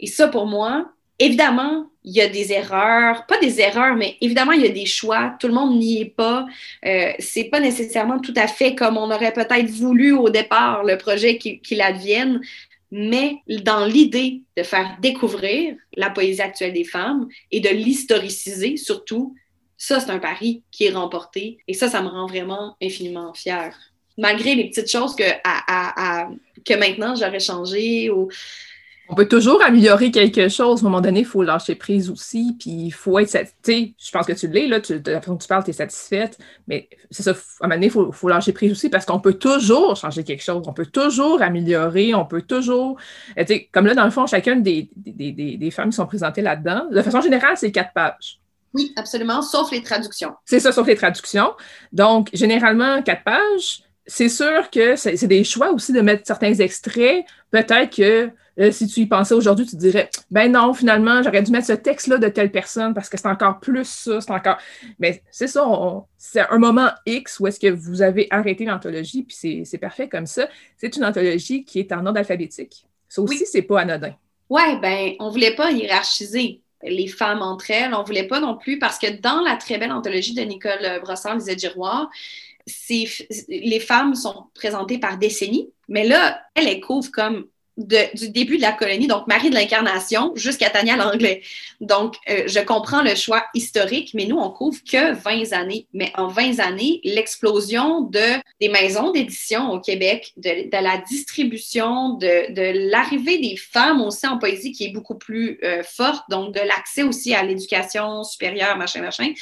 Et ça, pour moi, évidemment, il y a des erreurs, pas des erreurs, mais évidemment, il y a des choix. Tout le monde n'y est pas. Euh, c'est pas nécessairement tout à fait comme on aurait peut-être voulu au départ le projet qu'il advienne, mais dans l'idée de faire découvrir la poésie actuelle des femmes et de l'historiciser surtout, ça, c'est un pari qui est remporté. Et ça, ça me rend vraiment infiniment fière. Malgré les petites choses que, que maintenant j'aurais changé ou on peut toujours améliorer quelque chose. À un moment donné, il faut lâcher prise aussi. Puis il faut être. Tu je pense que tu l'es, là. Tu, de la façon dont tu parles, tu es satisfaite. Mais c'est ça, à un moment donné, il faut, lâcher prise aussi parce qu'on peut toujours changer quelque chose. On peut toujours améliorer. On peut toujours. Euh, comme là, dans le fond, chacune des, des, des, des femmes qui sont présentées là-dedans, de façon générale, c'est quatre pages. Oui, absolument, sauf les traductions. C'est ça, sauf les traductions. Donc, généralement, quatre pages. C'est sûr que c'est des choix aussi de mettre certains extraits. Peut-être que euh, si tu y pensais aujourd'hui, tu te dirais, ben non, finalement, j'aurais dû mettre ce texte-là de telle personne parce que c'est encore plus ça, c'est encore. Mais c'est ça, c'est un moment X où est-ce que vous avez arrêté l'anthologie, puis c'est parfait comme ça. C'est une anthologie qui est en ordre alphabétique. Ça aussi, c'est pas anodin. Oui, ben, on voulait pas hiérarchiser les femmes entre elles. On voulait pas non plus, parce que dans la très belle anthologie de Nicole Brossard, Lisette Giroir, les femmes sont présentées par décennies, mais là, elle, elle couvre comme du début de la colonie, donc Marie de l'Incarnation, jusqu'à Tania Langlais. Donc, euh, je comprends le choix historique, mais nous, on couvre que 20 années. Mais en 20 années, l'explosion de, des maisons d'édition au Québec, de, la distribution, de, l'arrivée des femmes aussi en poésie qui est beaucoup plus euh, forte, donc de l'accès aussi à l'éducation supérieure, machin, machin,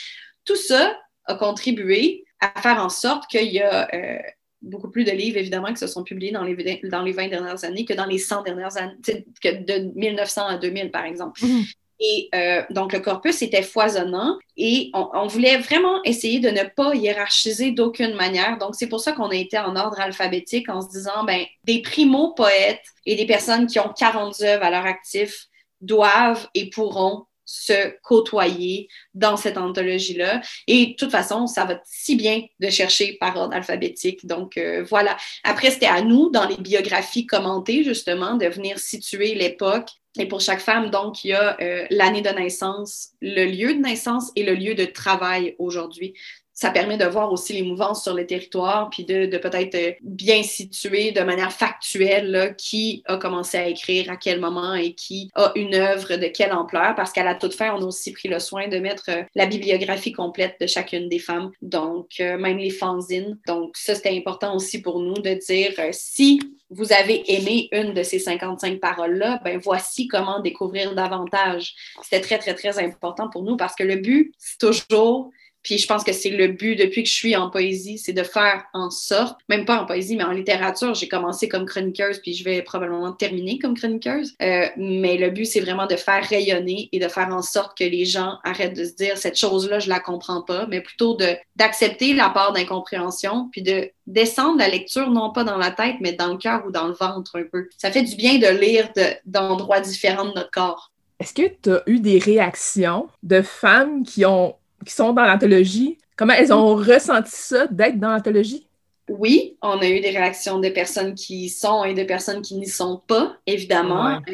tout ça a contribué à faire en sorte qu'il y a euh, beaucoup plus de livres, évidemment, qui se sont publiés dans les, dans les 20 dernières années que dans les 100 dernières années, que de 1900 à 2000, par exemple. Mhm. Et euh, donc, le corpus était foisonnant et on, voulait vraiment essayer de ne pas hiérarchiser d'aucune manière. Donc, c'est pour ça qu'on a été en ordre alphabétique en se disant, ben, des primo-poètes et des personnes qui ont 40 œuvres à leur actif doivent et pourront se côtoyer dans cette anthologie-là. Et de toute façon, ça va si bien de chercher par ordre alphabétique. Donc, euh, voilà. Après, c'était à nous, dans les biographies commentées, justement, de venir situer l'époque. Et pour chaque femme, donc, il y a euh, l'année de naissance, le lieu de naissance et le lieu de travail aujourd'hui ça permet de voir aussi les mouvances sur le territoire, puis de, peut-être euh, bien situer de manière factuelle qui a commencé à écrire à quel moment et qui a une œuvre de quelle ampleur, parce qu'à la toute fin, on a aussi pris le soin de mettre euh, la bibliographie complète de chacune des femmes, donc euh, même les fanzines. Donc ça, c'était important aussi pour nous de dire si vous avez aimé une de ces 55 paroles-là, ben voici comment découvrir davantage. C'était très, très, très important pour nous parce que le but, c'est toujours Puis je pense que c'est le but depuis que je suis en poésie, c'est de faire en sorte, même pas en poésie, mais en littérature, j'ai commencé comme chroniqueuse, puis je vais probablement terminer comme chroniqueuse. Euh, mais le but, c'est vraiment de faire rayonner et de faire en sorte que les gens arrêtent de se dire cette chose-là, je la comprends pas, mais plutôt d'accepter la part d'incompréhension, puis de descendre la lecture non pas dans la tête, mais dans le cœur ou dans le ventre un peu. Ça fait du bien de lire d'endroits différents de notre corps. Est-ce que tu as eu des réactions de femmes qui, ont, qui sont dans l'anthologie? Comment elles ont ressenti ça d'être dans l'anthologie? Oui, on a eu des réactions de personnes qui sont et de personnes qui n'y sont pas, évidemment. Euh,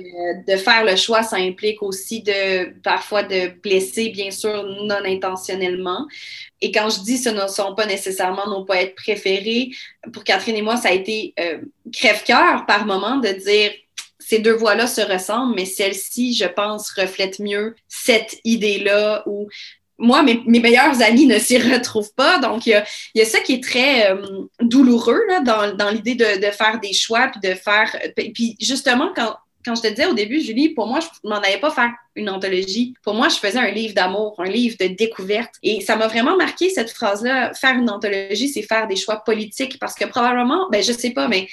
de faire le choix, ça implique aussi de parfois de blesser, bien sûr, non intentionnellement. Et quand je dis ce ne sont pas nécessairement nos poètes préférés, pour Catherine et moi, ça a été euh, crève-cœur par moment de dire ces deux voix-là se ressemblent, mais celle-ci, je pense, reflète mieux cette idée-là où moi, mes, meilleurs amis ne s'y retrouvent pas. Donc, il y a, ça qui est très euh, douloureux là, dans, l'idée de, faire des choix, puis de faire... Puis justement, quand, quand je te disais au début, Julie, pour moi, je m'en avais pas faire une anthologie. Pour moi, je faisais un livre d'amour, un livre de découverte. Et ça m'a vraiment marqué cette phrase-là. Faire une anthologie, c'est faire des choix politiques parce que probablement, ben, je sais pas, mais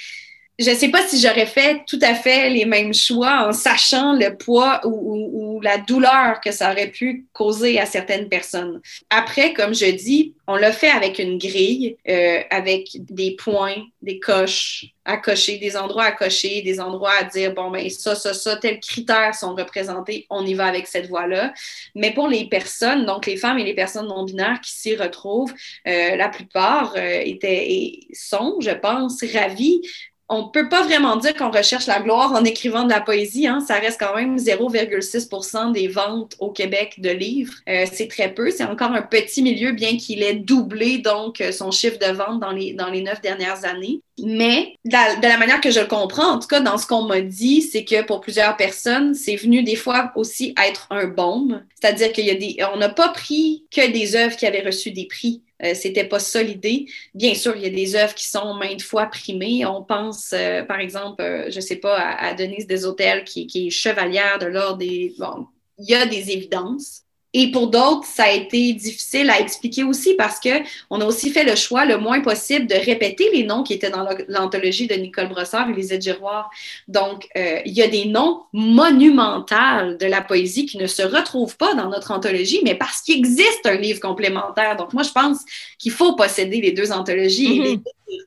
je ne sais pas si j'aurais fait tout à fait les mêmes choix en sachant le poids ou, la douleur que ça aurait pu causer à certaines personnes. Après, comme je dis, on l'a fait avec une grille, euh, avec des points, des coches à cocher, des endroits à cocher, des endroits à dire, bon, ben ça, ça, ça, tels critères sont représentés, on y va avec cette voie-là. Mais pour les personnes, donc les femmes et les personnes non-binaires qui s'y retrouvent, euh, la plupart euh, étaient et sont, je pense, ravis on peut pas vraiment dire qu'on recherche la gloire en écrivant de la poésie. Hein. Ça reste quand même 0,6% des ventes au Québec de livres. Euh, c'est très peu. C'est encore un petit milieu, bien qu'il ait doublé donc son chiffre de vente dans les, dans les neuf dernières années. Mais de la, manière que je le comprends, en tout cas dans ce qu'on m'a dit, c'est que pour plusieurs personnes, c'est venu des fois aussi être un baume. C'est-à-dire qu'il y a des, on n'a pas pris que des œuvres qui avaient reçu des prix. Euh, c'était pas ça l'idée. Bien sûr, il y a des œuvres qui sont maintes fois primées. On pense, euh, par exemple, euh, je sais pas, à, Denise Deshôtels, qui, qui est chevalière de l'ordre des. Bon, il y a des évidences. Et pour d'autres, ça a été difficile à expliquer aussi parce que on a aussi fait le choix le moins possible de répéter les noms qui étaient dans l'anthologie de Nicole Brossard et Lisette Giroir. Donc, euh, il y a des noms monumentaux de la poésie qui ne se retrouvent pas dans notre anthologie, mais parce qu'il existe un livre complémentaire. Donc, moi, je pense qu'il faut posséder les deux anthologies et mm-hmm les deux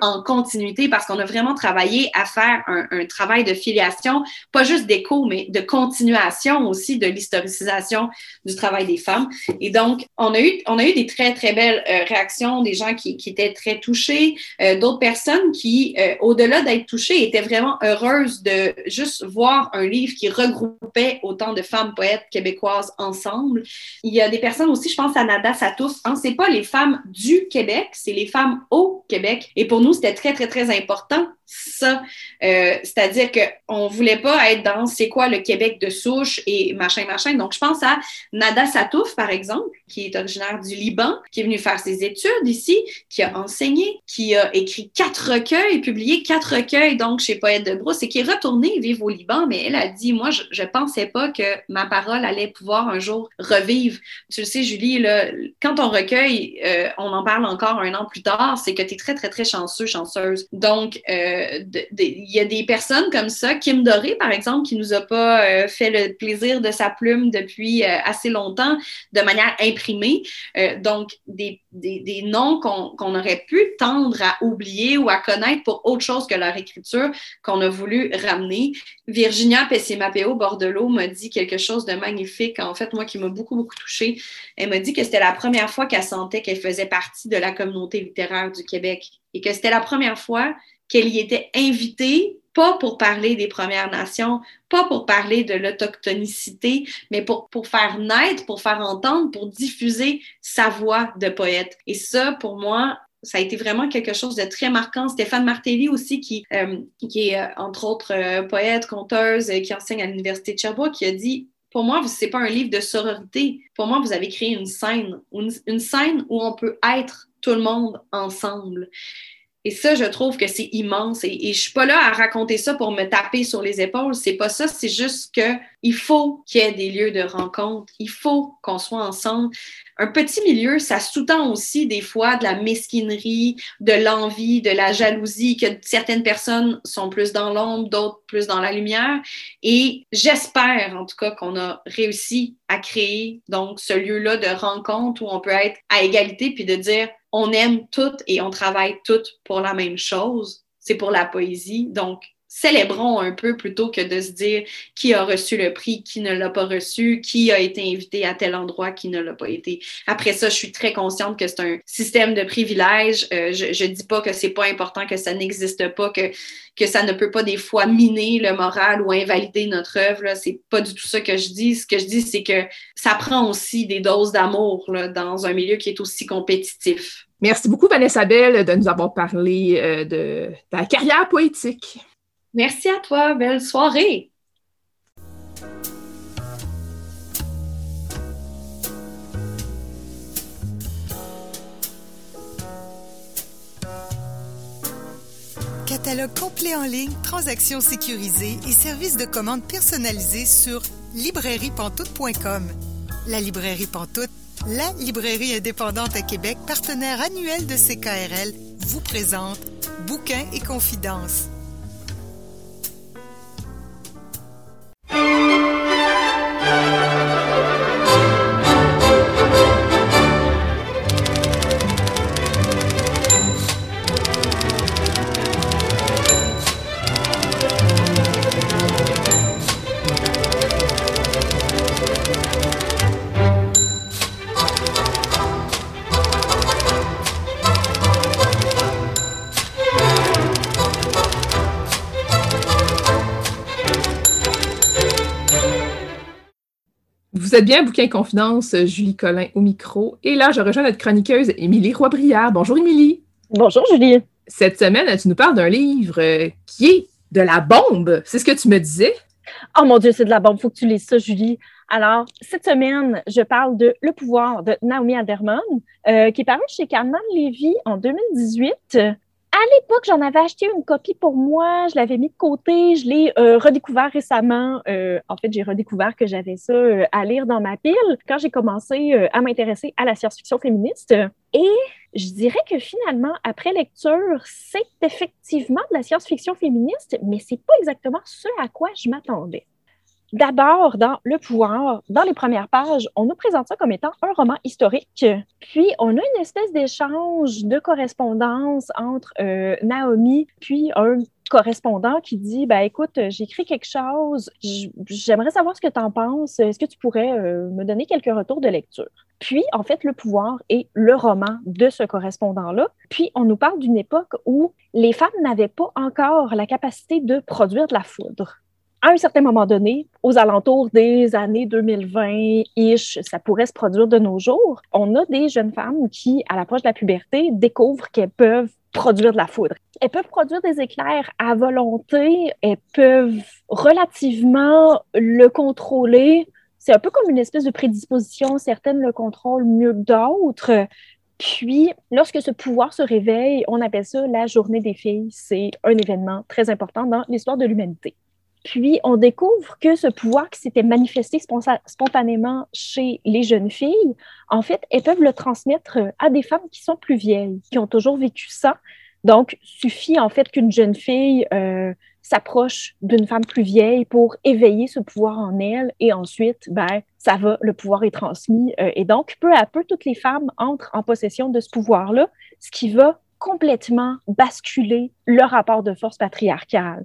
en continuité parce qu'on a vraiment travaillé à faire un, travail de filiation, pas juste d'écho, mais de continuation aussi de l'historicisation du travail des femmes. Et donc, on a eu, on a eu des très, très belles euh, réactions, des gens qui, qui étaient très touchés, euh, d'autres personnes qui, euh, au-delà d'être touchées, étaient vraiment heureuses de juste voir un livre qui regroupait autant de femmes poètes québécoises ensemble. Il y a des personnes aussi, je pense à Nada Satouf, hein, c'est pas les femmes du Québec, c'est les femmes au Québec et pour nous, c'était très, très, très important ça. Euh, c'est-à-dire qu'on ne voulait pas être dans c'est quoi le Québec de souche et machin, machin. Donc, je pense à Nada Satouf, par exemple, qui est originaire du Liban, qui est venu faire ses études ici, qui a enseigné, qui a écrit quatre recueils, publié quatre recueils, donc chez Poète de Brousse, et qui est retournée vivre au Liban, mais elle a dit, moi, je ne pensais pas que ma parole allait pouvoir un jour revivre. Tu le sais, Julie, là, quand on recueille, euh, on en parle encore un an plus tard, c'est que tu es très, très, très chanceux, chanceuse. Donc, euh, il y a des personnes comme ça, Kim Doré, par exemple, qui nous a pas euh, fait le plaisir de sa plume depuis euh, assez longtemps de manière imprimée. Euh, donc, des, des, noms qu'on aurait pu tendre à oublier ou à connaître pour autre chose que leur écriture qu'on a voulu ramener. Virginia Pessimapeo Bordelot m'a dit quelque chose de magnifique, en fait, moi qui m'a beaucoup, beaucoup touchée. Elle m'a dit que c'était la première fois qu'elle sentait qu'elle faisait partie de la communauté littéraire du Québec et que c'était la première fois qu'elle y était invitée, pas pour parler des Premières Nations, pas pour parler de l'autochtonicité, mais pour, pour faire naître, pour faire entendre, pour diffuser sa voix de poète. Et ça, pour moi, ça a été vraiment quelque chose de très marquant. Stéphane Martelly aussi, qui, euh, qui est euh, entre autres euh, poète, conteuse, qui enseigne à l'Université de Sherbrooke, qui a dit pour moi, ce n'est pas un livre de sororité. Pour moi, vous avez créé une scène, une, une scène où on peut être tout le monde ensemble. Et ça, je trouve que c'est immense. Et, et je suis pas là à raconter ça pour me taper sur les épaules. C'est pas ça. C'est juste que il faut qu'il y ait des lieux de rencontre. Il faut qu'on soit ensemble. Un petit milieu, ça sous-tend aussi des fois de la mesquinerie, de l'envie, de la jalousie, que certaines personnes sont plus dans l'ombre, d'autres plus dans la lumière. Et j'espère en tout cas qu'on a réussi à créer donc ce lieu-là de rencontre où on peut être à égalité puis de dire on aime toutes et on travaille toutes pour la même chose. C'est pour la poésie. Donc, célébrons un peu plutôt que de se dire qui a reçu le prix, qui ne l'a pas reçu, qui a été invité à tel endroit, qui ne l'a pas été. Après ça, je suis très consciente que c'est un système de privilèges. Euh, je ne dis pas que c'est pas important, que ça n'existe pas, que, que ça ne peut pas des fois miner le moral ou invalider notre œuvre. C'est pas du tout ça que je dis. Ce que je dis, c'est que ça prend aussi des doses d'amour dans un milieu qui est aussi compétitif. Merci beaucoup, Vanessa Bell, de nous avoir parlé euh, de ta carrière poétique. Merci à toi. Belle soirée. Catalogue complet en ligne, transactions sécurisées et services de commande personnalisés sur librairiepantoute.com. La librairie Pantoute, la librairie indépendante à Québec, partenaire annuel de CKRL, vous présente Bouquins et confidences. Thank you. Vous êtes bien Bouquin Confidence, Julie Collin au micro. Et là, je rejoins notre chroniqueuse Émilie Roy-Briard. Bonjour Émilie. Bonjour Julie. Cette semaine, tu nous parles d'un livre euh, qui est de la bombe. C'est ce que tu me disais? Oh mon Dieu, c'est de la bombe. Faut que tu lises ça, Julie. Alors, cette semaine, je parle de Le pouvoir de Naomi Alderman, euh, qui est paru chez Carmen Lévy en 2018 à l'époque, j'en avais acheté une copie pour moi, je l'avais mis de côté, je l'ai euh, redécouvert récemment. Euh, en fait, j'ai redécouvert que j'avais ça euh, à lire dans ma pile quand j'ai commencé à m'intéresser à la science-fiction féministe. Et je dirais que finalement, après lecture, c'est effectivement de la science-fiction féministe, mais c'est pas exactement ce à quoi je m'attendais. D'abord, dans Le pouvoir, dans les premières pages, on nous présente ça comme étant un roman historique. Puis, on a une espèce d'échange de correspondance entre euh, Naomi puis un correspondant qui dit ben écoute j'écris quelque chose j'aimerais savoir ce que tu en penses. Est-ce que tu pourrais euh, me donner quelques retours de lecture? Puis en fait le pouvoir est le roman de ce correspondant là puis on nous parle d'une époque où les femmes n'avaient pas encore la capacité de produire de la foudre à un certain moment donné, aux alentours des années 2020-ish, ça pourrait se produire de nos jours, on a des jeunes femmes qui, à l'approche de la puberté, découvrent qu'elles peuvent produire de la foudre. Elles peuvent produire des éclairs à volonté, elles peuvent relativement le contrôler. C'est un peu comme une espèce de prédisposition, certaines le contrôlent mieux que d'autres. Puis, lorsque ce pouvoir se réveille, on appelle ça la journée des filles. C'est un événement très important dans l'histoire de l'humanité. Puis, on découvre que ce pouvoir qui s'était manifesté spontanément chez les jeunes filles, en fait, elles peuvent le transmettre à des femmes qui sont plus vieilles, qui ont toujours vécu ça. Donc, suffit en fait qu'une jeune fille euh, s'approche d'une femme plus vieille pour éveiller ce pouvoir en elle, et ensuite, ben, ça va, le pouvoir est transmis. Euh, et donc, peu à peu, toutes les femmes entrent en possession de ce pouvoir-là, ce qui va complètement basculer le rapport de force patriarcal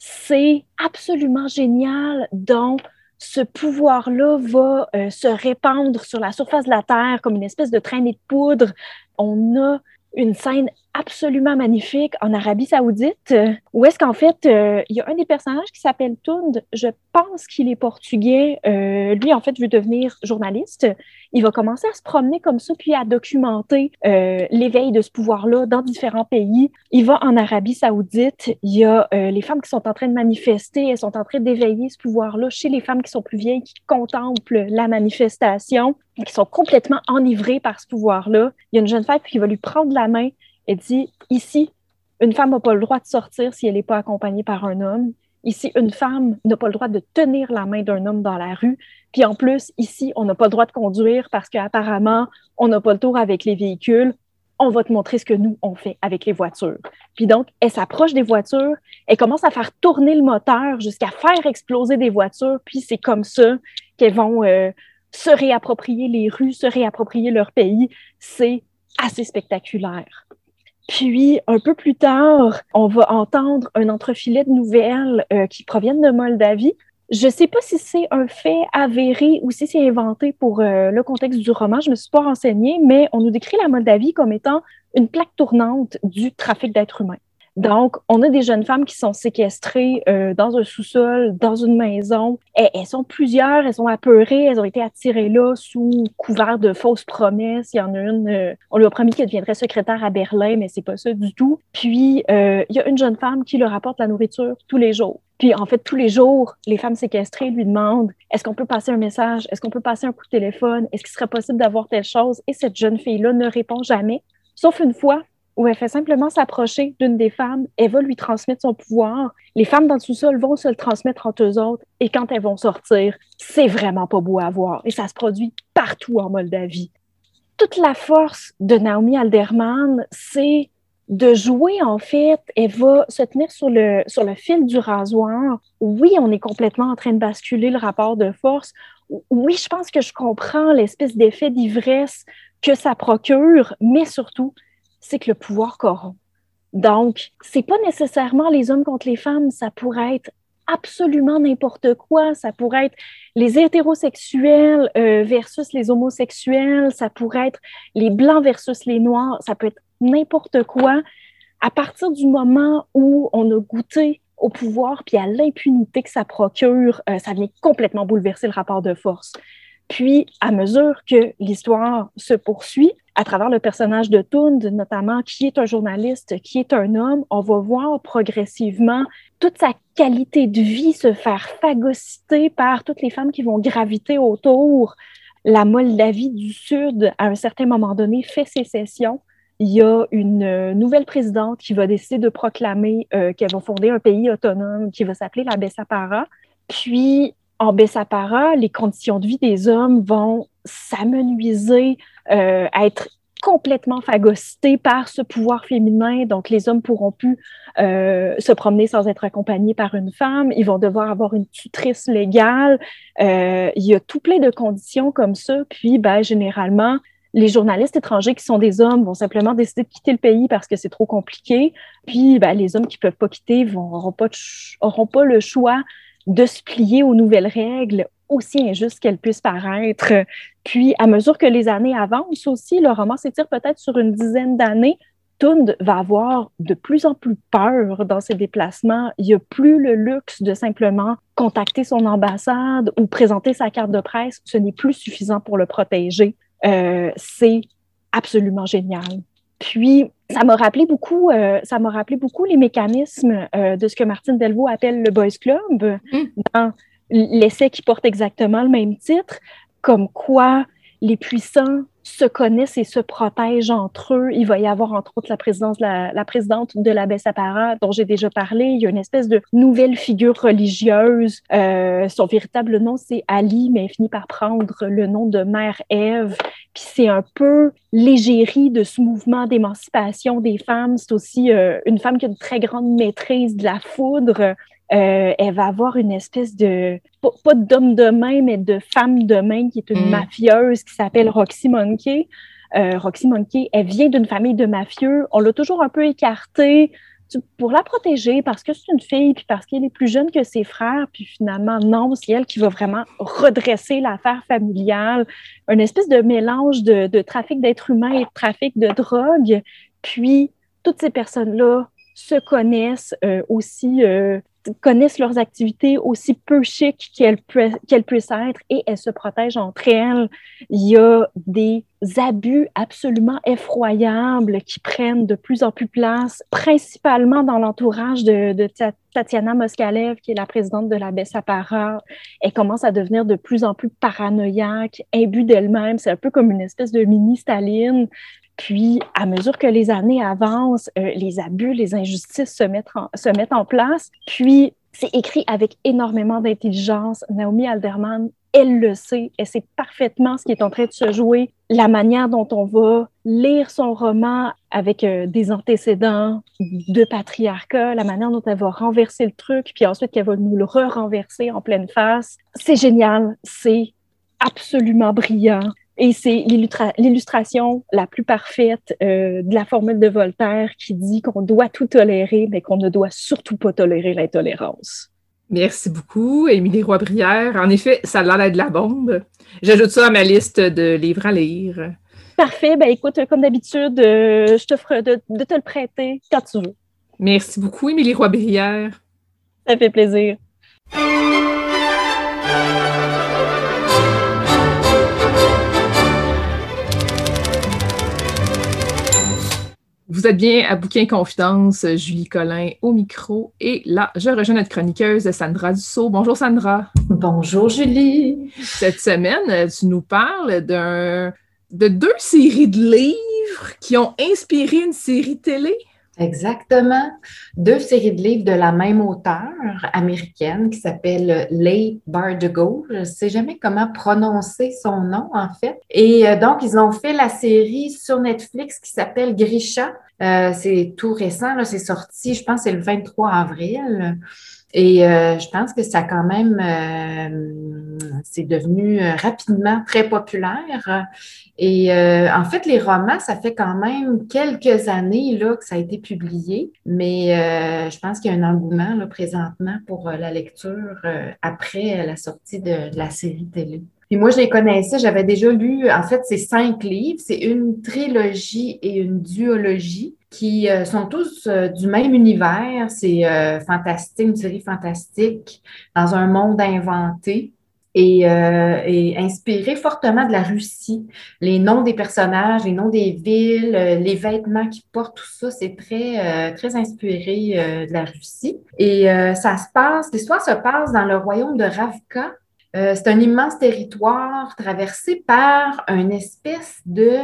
c'est absolument génial. Donc, ce pouvoir-là va euh, se répandre sur la surface de la Terre comme une espèce de traînée de poudre. On a une scène absolument magnifique en Arabie Saoudite, où est-ce qu'en fait, euh, il y a un des personnages qui s'appelle Tund, je pense qu'il est portugais. Euh, lui, en fait, veut devenir journaliste. Il va commencer à se promener comme ça, puis à documenter euh, l'éveil de ce pouvoir-là dans différents pays. Il va en Arabie Saoudite. Il y a les femmes qui sont en train de manifester, elles sont en train d'éveiller ce pouvoir-là chez les femmes qui sont plus vieilles, qui contemplent la manifestation, qui sont complètement enivrées par ce pouvoir-là. Il y a une jeune femme qui va lui prendre la main Elle dit, ici, une femme n'a pas le droit de sortir si elle n'est pas accompagnée par un homme. Ici, une femme n'a pas le droit de tenir la main d'un homme dans la rue. Puis en plus, ici, on n'a pas le droit de conduire parce qu'apparemment, on n'a pas le tour avec les véhicules. On va te montrer ce que nous, on fait avec les voitures. Puis donc, elle s'approche des voitures, elle commence à faire tourner le moteur jusqu'à faire exploser des voitures. Puis c'est comme ça qu'elles vont euh, se réapproprier les rues, se réapproprier leur pays. C'est assez spectaculaire. Puis, un peu plus tard, on va entendre un entrefilet de nouvelles euh, qui proviennent de Moldavie. Je ne sais pas si c'est un fait avéré ou si c'est inventé pour euh, le contexte du roman. Je ne me suis pas renseignée, mais on nous décrit la Moldavie comme étant une plaque tournante du trafic d'êtres humains. Donc, on a des jeunes femmes qui sont séquestrées euh, dans un sous-sol, dans une maison. Elles sont plusieurs, elles sont apeurées, elles ont été attirées là sous couvert de fausses promesses. Il y en a une, euh, on lui a promis qu'elle deviendrait secrétaire à Berlin, mais c'est pas ça du tout. Puis, euh, il y a une jeune femme qui leur apporte la nourriture tous les jours. Puis, en fait, tous les jours, les femmes séquestrées lui demandent est-ce qu'on peut passer un message? Est-ce qu'on peut passer un coup de téléphone? Est-ce qu'il serait possible d'avoir telle chose? Et cette jeune fille-là ne répond jamais, sauf une fois où elle fait simplement s'approcher d'une des femmes, elle va lui transmettre son pouvoir. Les femmes dans le sous-sol vont se le transmettre entre eux autres et quand elles vont sortir, c'est vraiment pas beau à voir et ça se produit partout en Moldavie. Toute la force de Naomi Alderman, c'est de jouer en fait, elle va se tenir sur le, sur le fil du rasoir. Oui, on est complètement en train de basculer le rapport de force. Oui, je pense que je comprends l'espèce d'effet d'ivresse que ça procure, mais surtout, c'est que le pouvoir corrompt. Donc, c'est pas nécessairement les hommes contre les femmes, ça pourrait être absolument n'importe quoi. Ça pourrait être les hétérosexuels euh, versus les homosexuels, ça pourrait être les blancs versus les noirs, ça peut être n'importe quoi. À partir du moment où on a goûté au pouvoir puis à l'impunité que ça procure, euh, ça vient complètement bouleverser le rapport de force. Puis, à mesure que l'histoire se poursuit, à travers le personnage de Tund, notamment, qui est un journaliste, qui est un homme, on va voir progressivement toute sa qualité de vie se faire phagocyter par toutes les femmes qui vont graviter autour. La Moldavie du Sud, à un certain moment donné, fait sécession. Il y a une nouvelle présidente qui va décider de proclamer euh, qu'elle va fonder un pays autonome qui va s'appeler la Bessapara. Puis, en Bessapara, les conditions de vie des hommes vont s'amenuiser, euh, être complètement phagocytés par ce pouvoir féminin. Donc, les hommes pourront plus euh, se promener sans être accompagnés par une femme. Ils vont devoir avoir une tutrice légale. Euh, il y a tout plein de conditions comme ça. Puis, ben, généralement, les journalistes étrangers qui sont des hommes vont simplement décider de quitter le pays parce que c'est trop compliqué. Puis, ben, les hommes qui peuvent pas quitter n'auront pas, le choix de se plier aux nouvelles règles, aussi injustes qu'elles puissent paraître. Puis, à mesure que les années avancent aussi, le roman s'étire peut-être sur une dizaine d'années. Tund va avoir de plus en plus peur dans ses déplacements. Il n'y a plus le luxe de simplement contacter son ambassade ou présenter sa carte de presse. Ce n'est plus suffisant pour le protéger. Euh, c'est absolument génial. Puis, ça m'a rappelé beaucoup, euh, ça m'a rappelé beaucoup les mécanismes euh, de ce que Martine Delvaux appelle le Boys Club mm. dans l'essai qui porte exactement le même titre, comme quoi les puissants se connaissent et se protègent entre eux. Il va y avoir, entre autres, la, présidence, la, la présidente de la Bessapara, dont j'ai déjà parlé. Il y a une espèce de nouvelle figure religieuse. Euh, son véritable nom, c'est Ali, mais elle finit par prendre le nom de Mère Ève. Puis c'est un peu l'égérie de ce mouvement d'émancipation des femmes. C'est aussi euh, une femme qui a une très grande maîtrise de la foudre. Euh, elle va avoir une espèce de, pas, d'homme de main, mais de femme de main qui est une mm. mafieuse qui s'appelle Roxy Monkey. Euh, Roxy Monkey, elle vient d'une famille de mafieux. On l'a toujours un peu écartée pour la protéger parce que c'est une fille, puis parce qu'elle est plus jeune que ses frères, puis finalement, non, c'est elle qui va vraiment redresser l'affaire familiale. Un espèce de mélange de, de trafic d'êtres humains et de trafic de drogue. Puis, toutes ces personnes-là se connaissent euh, aussi euh, connaissent leurs activités aussi peu chic qu'elles puissent être et elles se protègent entre elles. Il y a des abus absolument effroyables qui prennent de plus en plus place, principalement dans l'entourage de, de, Tatiana Moskalev, qui est la présidente de la Bessapara. Elle commence à devenir de plus en plus paranoïaque, imbue d'elle-même. C'est un peu comme une espèce de mini-Staline. Puis, à mesure que les années avancent, euh, les abus, les injustices se mettent en, place. Puis, c'est écrit avec énormément d'intelligence. Naomi Alderman, elle le sait, elle sait parfaitement ce qui est en train de se jouer, la manière dont on va lire son roman avec euh, des antécédents de patriarcat, la manière dont elle va renverser le truc, puis ensuite qu'elle va nous le re-renverser en pleine face. C'est génial, c'est absolument brillant. Et c'est l'illustration la plus parfaite euh, de la formule de Voltaire qui dit qu'on doit tout tolérer, mais qu'on ne doit surtout pas tolérer l'intolérance. Merci beaucoup, Émilie Roy-Brière. En effet, ça a l'air de la bombe. J'ajoute ça à ma liste de livres à lire. Parfait. Ben écoute, comme d'habitude, euh, je t'offre de, de, te le prêter quand tu veux. Merci beaucoup, Émilie Roy-Brière. Ça fait plaisir. Vous êtes bien à Bouquin Confidence, Julie Collin au micro. Et là, je rejoins notre chroniqueuse Sandra Dussault. Bonjour Sandra. Bonjour Julie. Cette semaine, tu nous parles d'un, de deux séries de livres qui ont inspiré une série télé. Exactement. Deux séries de livres de la même auteure américaine qui s'appelle Leigh Bardugo. Je ne sais jamais comment prononcer son nom, en fait. Et euh, donc, ils ont fait la série sur Netflix qui s'appelle Grisha. Euh, c'est tout récent, c'est sorti, je pense, c'est le 23 avril. Et euh, je pense que ça quand même, c'est devenu rapidement très populaire. Et euh, en fait, les romans, ça fait quand même quelques années là, que ça a été publié, mais euh, je pense qu'il y a un engouement là, présentement pour euh, la lecture après la sortie de, la série télé. Puis moi, je les connaissais, j'avais déjà lu, en fait, c'est cinq livres, c'est une trilogie et une duologie qui sont tous du même univers. C'est fantastique, une série fantastique dans un monde inventé et, euh, et, inspiré fortement de la Russie. Les noms des personnages, les noms des villes, euh, les vêtements qu'ils portent, tout ça, c'est très, euh, très inspiré euh, de la Russie. Et ça se passe, l'histoire se passe dans le royaume de Ravka. C'est un immense territoire traversé par une espèce de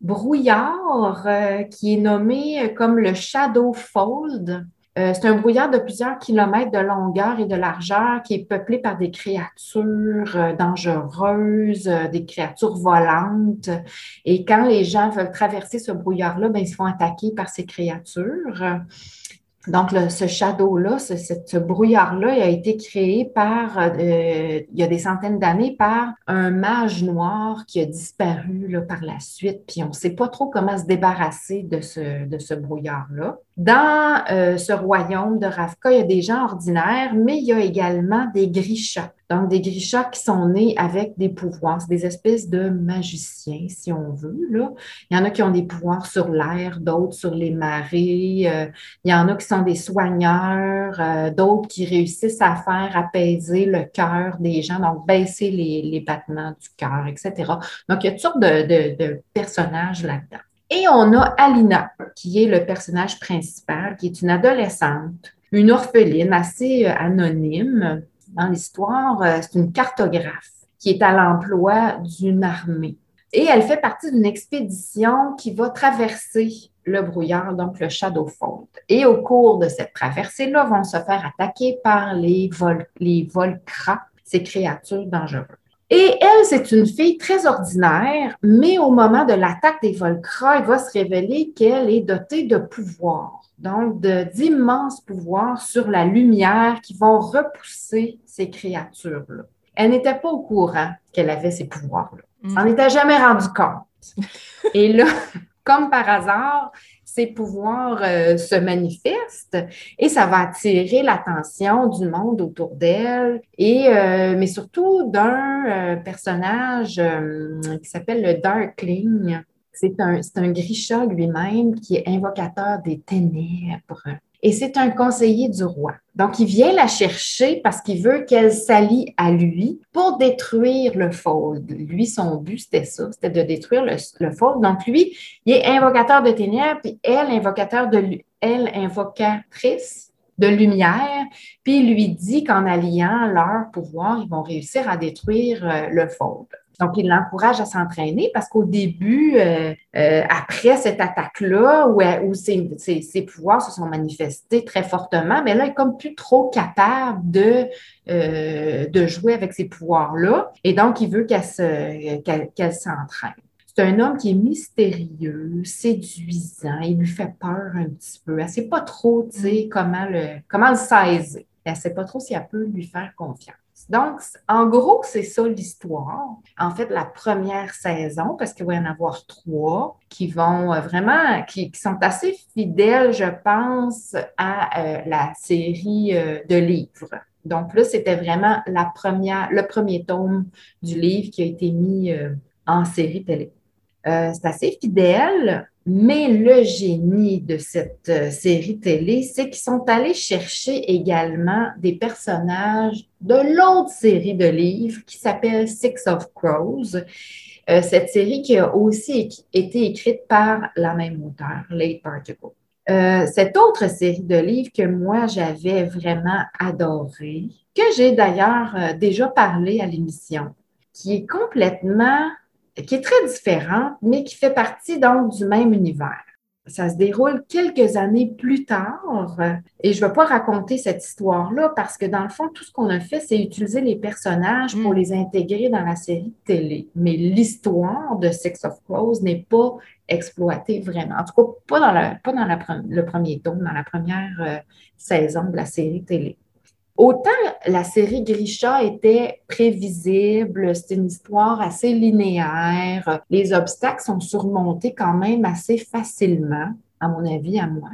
brouillard qui est nommé comme le Shadow Fold. Euh, c'est un brouillard de plusieurs kilomètres de longueur et de largeur qui est peuplé par des créatures euh, dangereuses, euh, des créatures volantes. Et quand les gens veulent traverser ce brouillard-là, ben, ils se font attaquer par ces créatures. Donc, ce shadow-là, ce, brouillard-là, a été créé par, euh, il y a des centaines d'années, par un mage noir qui a disparu là, par la suite. Puis on ne sait pas trop comment se débarrasser de ce, de ce brouillard-là. Dans euh, ce royaume de Ravka, il y a des gens ordinaires, mais il y a également des grishas. Donc, des grishas qui sont nés avec des pouvoirs. C'est des espèces de magiciens, si on veut. Là. Il y en a qui ont des pouvoirs sur l'air, d'autres sur les marées. Euh, il y en a qui sont des soigneurs, euh, d'autres qui réussissent à faire apaiser le cœur des gens, donc baisser les, les battements du cœur, etc. Donc, il y a toutes sortes de, de, de personnages là-dedans. Et on a Alina, qui est le personnage principal, qui est une adolescente, une orpheline assez euh, anonyme dans l'histoire, euh, c'est une cartographe qui est à l'emploi d'une armée. Et elle fait partie d'une expédition qui va traverser le brouillard, donc le Shadowfold. Et au cours de cette traversée-là, vont se faire attaquer par les, vol ces créatures dangereuses. Et elle, c'est une fille très ordinaire, mais au moment de l'attaque des volcras, il va se révéler qu'elle est dotée de pouvoirs donc d'immenses pouvoirs sur la lumière qui vont repousser ces créatures-là. Elle n'était pas au courant qu'elle avait ces pouvoirs-là. Elle n'en mm. était jamais rendu compte. Et là, comme par hasard, ces pouvoirs euh, se manifestent et ça va attirer l'attention du monde autour d'elle, et euh, mais surtout d'un euh, personnage qui s'appelle le Darkling, c'est un, un lui-même qui est invocateur des ténèbres. Et c'est un conseiller du roi. Donc, il vient la chercher parce qu'il veut qu'elle s'allie à lui pour détruire le fold. Lui, son but, c'était ça, c'était de détruire le, le fold. Donc, lui, il est invocateur de ténèbres, puis elle, invocateur de, elle, invocatrice de lumière, puis il lui dit qu'en alliant leur pouvoir, ils vont réussir à détruire euh, le fold. Donc, il l'encourage à s'entraîner parce qu'au début, euh, euh, après cette attaque-là, où, ses, pouvoirs se sont manifestés très fortement, mais là, il est comme plus trop capable de, euh, de jouer avec ces pouvoirs-là. Et donc, il veut qu'elle s'entraîne. C'est un homme qui est mystérieux, séduisant, il lui fait peur un petit peu. Elle ne sait pas trop, comment le, comment le saisir. Elle ne sait pas trop si elle peut lui faire confiance. Donc, en gros, c'est ça l'histoire. En fait, la première saison, parce qu'il va y en avoir trois qui vont euh, vraiment, qui, sont assez fidèles, je pense, à euh, la série euh, de livres. Donc là, c'était vraiment le premier tome du livre qui a été mis en série télé. c'est assez fidèle. Mais le génie de cette euh, série télé, c'est qu'ils sont allés chercher également des personnages de l'autre série de livres qui s'appelle Six of Crows. Euh, cette série qui a aussi été écrite par la même auteure, Late Particle. Euh, cette autre série de livres que moi j'avais vraiment adoré, que j'ai d'ailleurs déjà parlé à l'émission, qui est complètement qui est très différente, mais qui fait partie donc du même univers. Ça se déroule quelques années plus tard et je ne vais pas raconter cette histoire-là parce que dans le fond, tout ce qu'on a fait, c'est utiliser les personnages pour mm. les intégrer dans la série télé. Mais l'histoire de Six of Crows n'est pas exploitée vraiment. En tout cas, pas dans, pas dans le premier tome, dans la première euh, saison de la série télé. Autant la série Grisha était prévisible, c'est une histoire assez linéaire, les obstacles sont surmontés quand même assez facilement, à mon avis, à moi.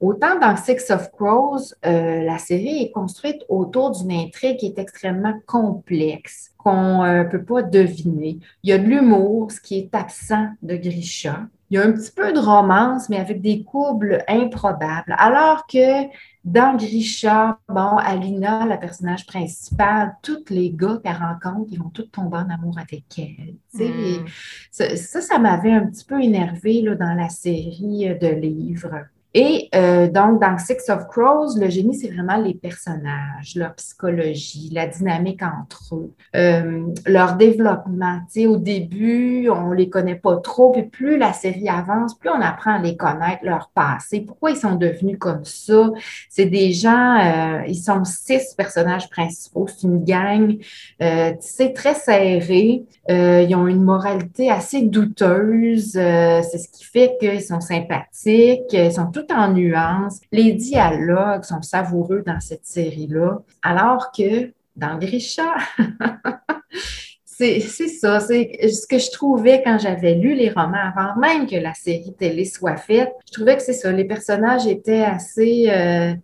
Autant dans Six of Crows, euh, la série est construite autour d'une intrigue qui est extrêmement complexe, qu'on ne euh, peut pas deviner. Il y a de l'humour, ce qui est absent de Grisha. Il y a un petit peu de romance, mais avec des couples improbables. Alors que dans Grisha, bon, Alina, la personnage principale, tous les gars qu'elle rencontre, ils vont tous tomber en amour avec elle. Hmm. Ça, ça, m'avait un petit peu énervé là, dans la série de livres. Et euh, donc, dans Six of Crows, le génie, c'est vraiment les personnages, leur psychologie, la dynamique entre eux, euh, leur développement. Au début, on les connaît pas trop, puis plus la série avance, plus on apprend à les connaître, leur passé, pourquoi ils sont devenus comme ça? C'est des gens, euh, ils sont six personnages principaux, c'est une gang, sais, très serrée. ils ont une moralité assez douteuse. c'est ce qui fait qu'ils sont sympathiques, ils sont tout en nuances. Les dialogues sont savoureux dans cette série-là, alors que dans Grisha, c'est ça, c'est ce que je trouvais quand j'avais lu les romans avant même que la série télé soit faite. Je trouvais que c'est ça, les personnages étaient assez, euh,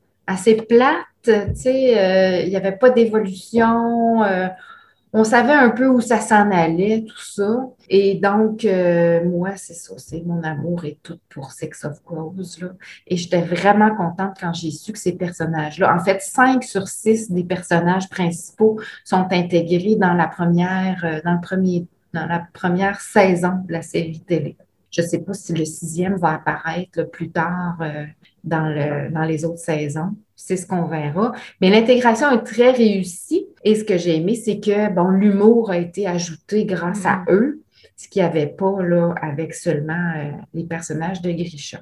plates, tu sais, euh, il n'y avait pas d'évolution. Euh, on savait un peu où ça s'en allait, tout ça. Et donc, euh, moi, c'est ça, c'est mon amour et tout pour Sex of Crows. Là. Et j'étais vraiment contente quand j'ai su que ces personnages-là, en fait, cinq sur six des personnages principaux sont intégrés dans la première, euh, dans le premier, dans la première saison de la série télé. Je ne sais pas si le sixième va apparaître plus tard euh, dans, le, dans les autres saisons. C'est ce qu'on verra. Mais l'intégration est très réussie. Et ce que j'ai aimé, c'est que bon, l'humour a été ajouté grâce à mm. eux, ce qu'il n'y avait pas là, avec seulement euh, les personnages de Grisha.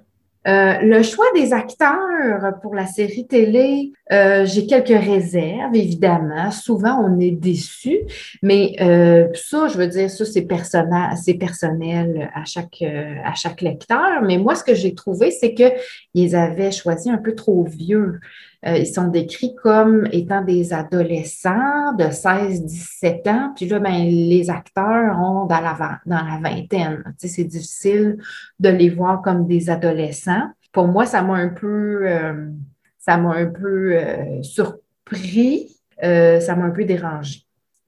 Euh, le choix des acteurs pour la série télé, euh, j'ai quelques réserves, évidemment. Souvent, on est déçu, mais euh, ça, je veux dire, ça, c'est personnel à chaque, à chaque lecteur. Mais moi, ce que j'ai trouvé, c'est qu'ils avaient choisi un peu trop vieux. Euh, ils sont décrits comme étant des adolescents de 16-17 ans. Puis là, ben, les acteurs ont dans la, vingtaine. Tu sais, c'est difficile de les voir comme des adolescents. Pour moi, ça m'a un peu, euh, ça m'a un peu euh, surpris. ça m'a un peu dérangé.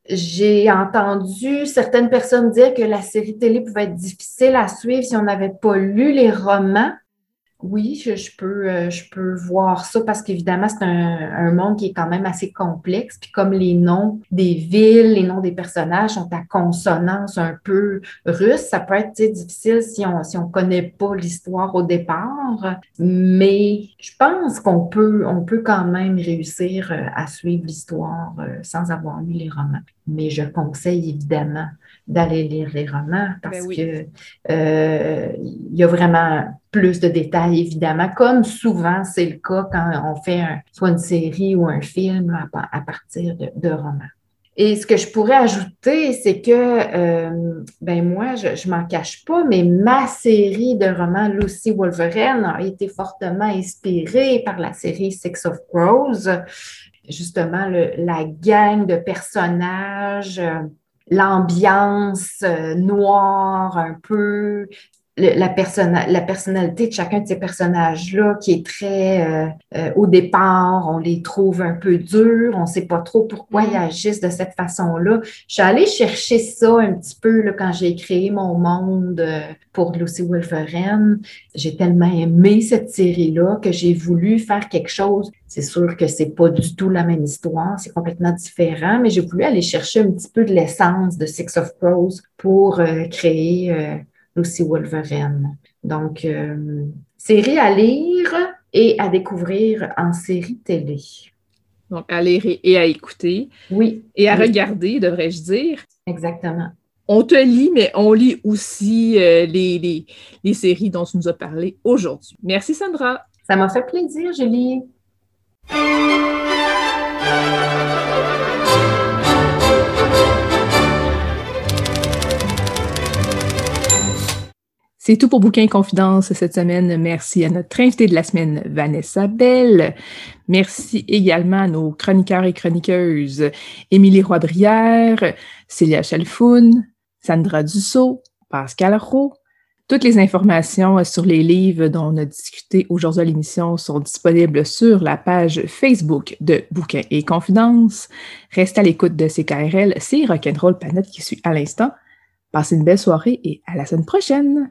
J'ai entendu certaines personnes dire que la série télé pouvait être difficile à suivre si on n'avait pas lu les romans. Oui, je, peux, euh, je peux voir ça parce qu'évidemment, c'est un, monde qui est quand même assez complexe. Puis comme les noms des villes, les noms des personnages sont à consonance un peu russe, ça peut être difficile si on si on connaît pas l'histoire au départ. Mais je pense qu'on peut, on peut quand même réussir euh, à suivre l'histoire euh, sans avoir lu les romans. Mais je conseille évidemment d'aller lire les romans parce que euh, il y a vraiment plus de détails, évidemment, comme souvent c'est le cas quand on fait soit une série ou un film à, partir de, romans. Et ce que je pourrais ajouter, c'est que, euh, ben moi, je ne m'en cache pas, mais ma série de romans Lucy Wolverine a été fortement inspirée par la série Six of Crows. Justement, la gang de personnages, euh, l'ambiance euh, noire un peu, la, la personnalité de chacun de ces personnages-là qui est très, euh, euh, au départ, on les trouve un peu durs, on ne sait pas trop pourquoi ils mm. agissent de cette façon-là. Je suis allée chercher ça un petit peu là, quand j'ai créé mon monde euh, pour Lucy Wolferen. J'ai tellement aimé cette série-là que j'ai voulu faire quelque chose. C'est sûr que c'est pas du tout la même histoire, c'est complètement différent, mais j'ai voulu aller chercher un petit peu de l'essence de Six of Crows pour créer aussi Wolverine. Donc, euh, série à lire et à découvrir en série télé. Donc, à lire et à écouter. Oui. Et à regarder, devrais-je dire. Exactement. On te lit, mais on lit aussi euh, les, les, les séries dont tu nous as parlé aujourd'hui. Merci, Sandra. Ça m'a fait plaisir, Julie. C'est tout pour Bouquin Confidence cette semaine. Merci à notre invitée de la semaine, Vanessa Bell. Merci également à nos chroniqueurs et chroniqueuses, Émilie Roy-Brière, Célia Chalfoun, Sandra Dussault, Pascal Roux. Toutes les informations sur les livres dont on a discuté aujourd'hui à l'émission sont disponibles sur la page Facebook de Bouquin et Confidence. Restez à l'écoute de CKRL, c'est Rock'n'Roll Planète qui suit à l'instant. Passez une belle soirée et à la semaine prochaine!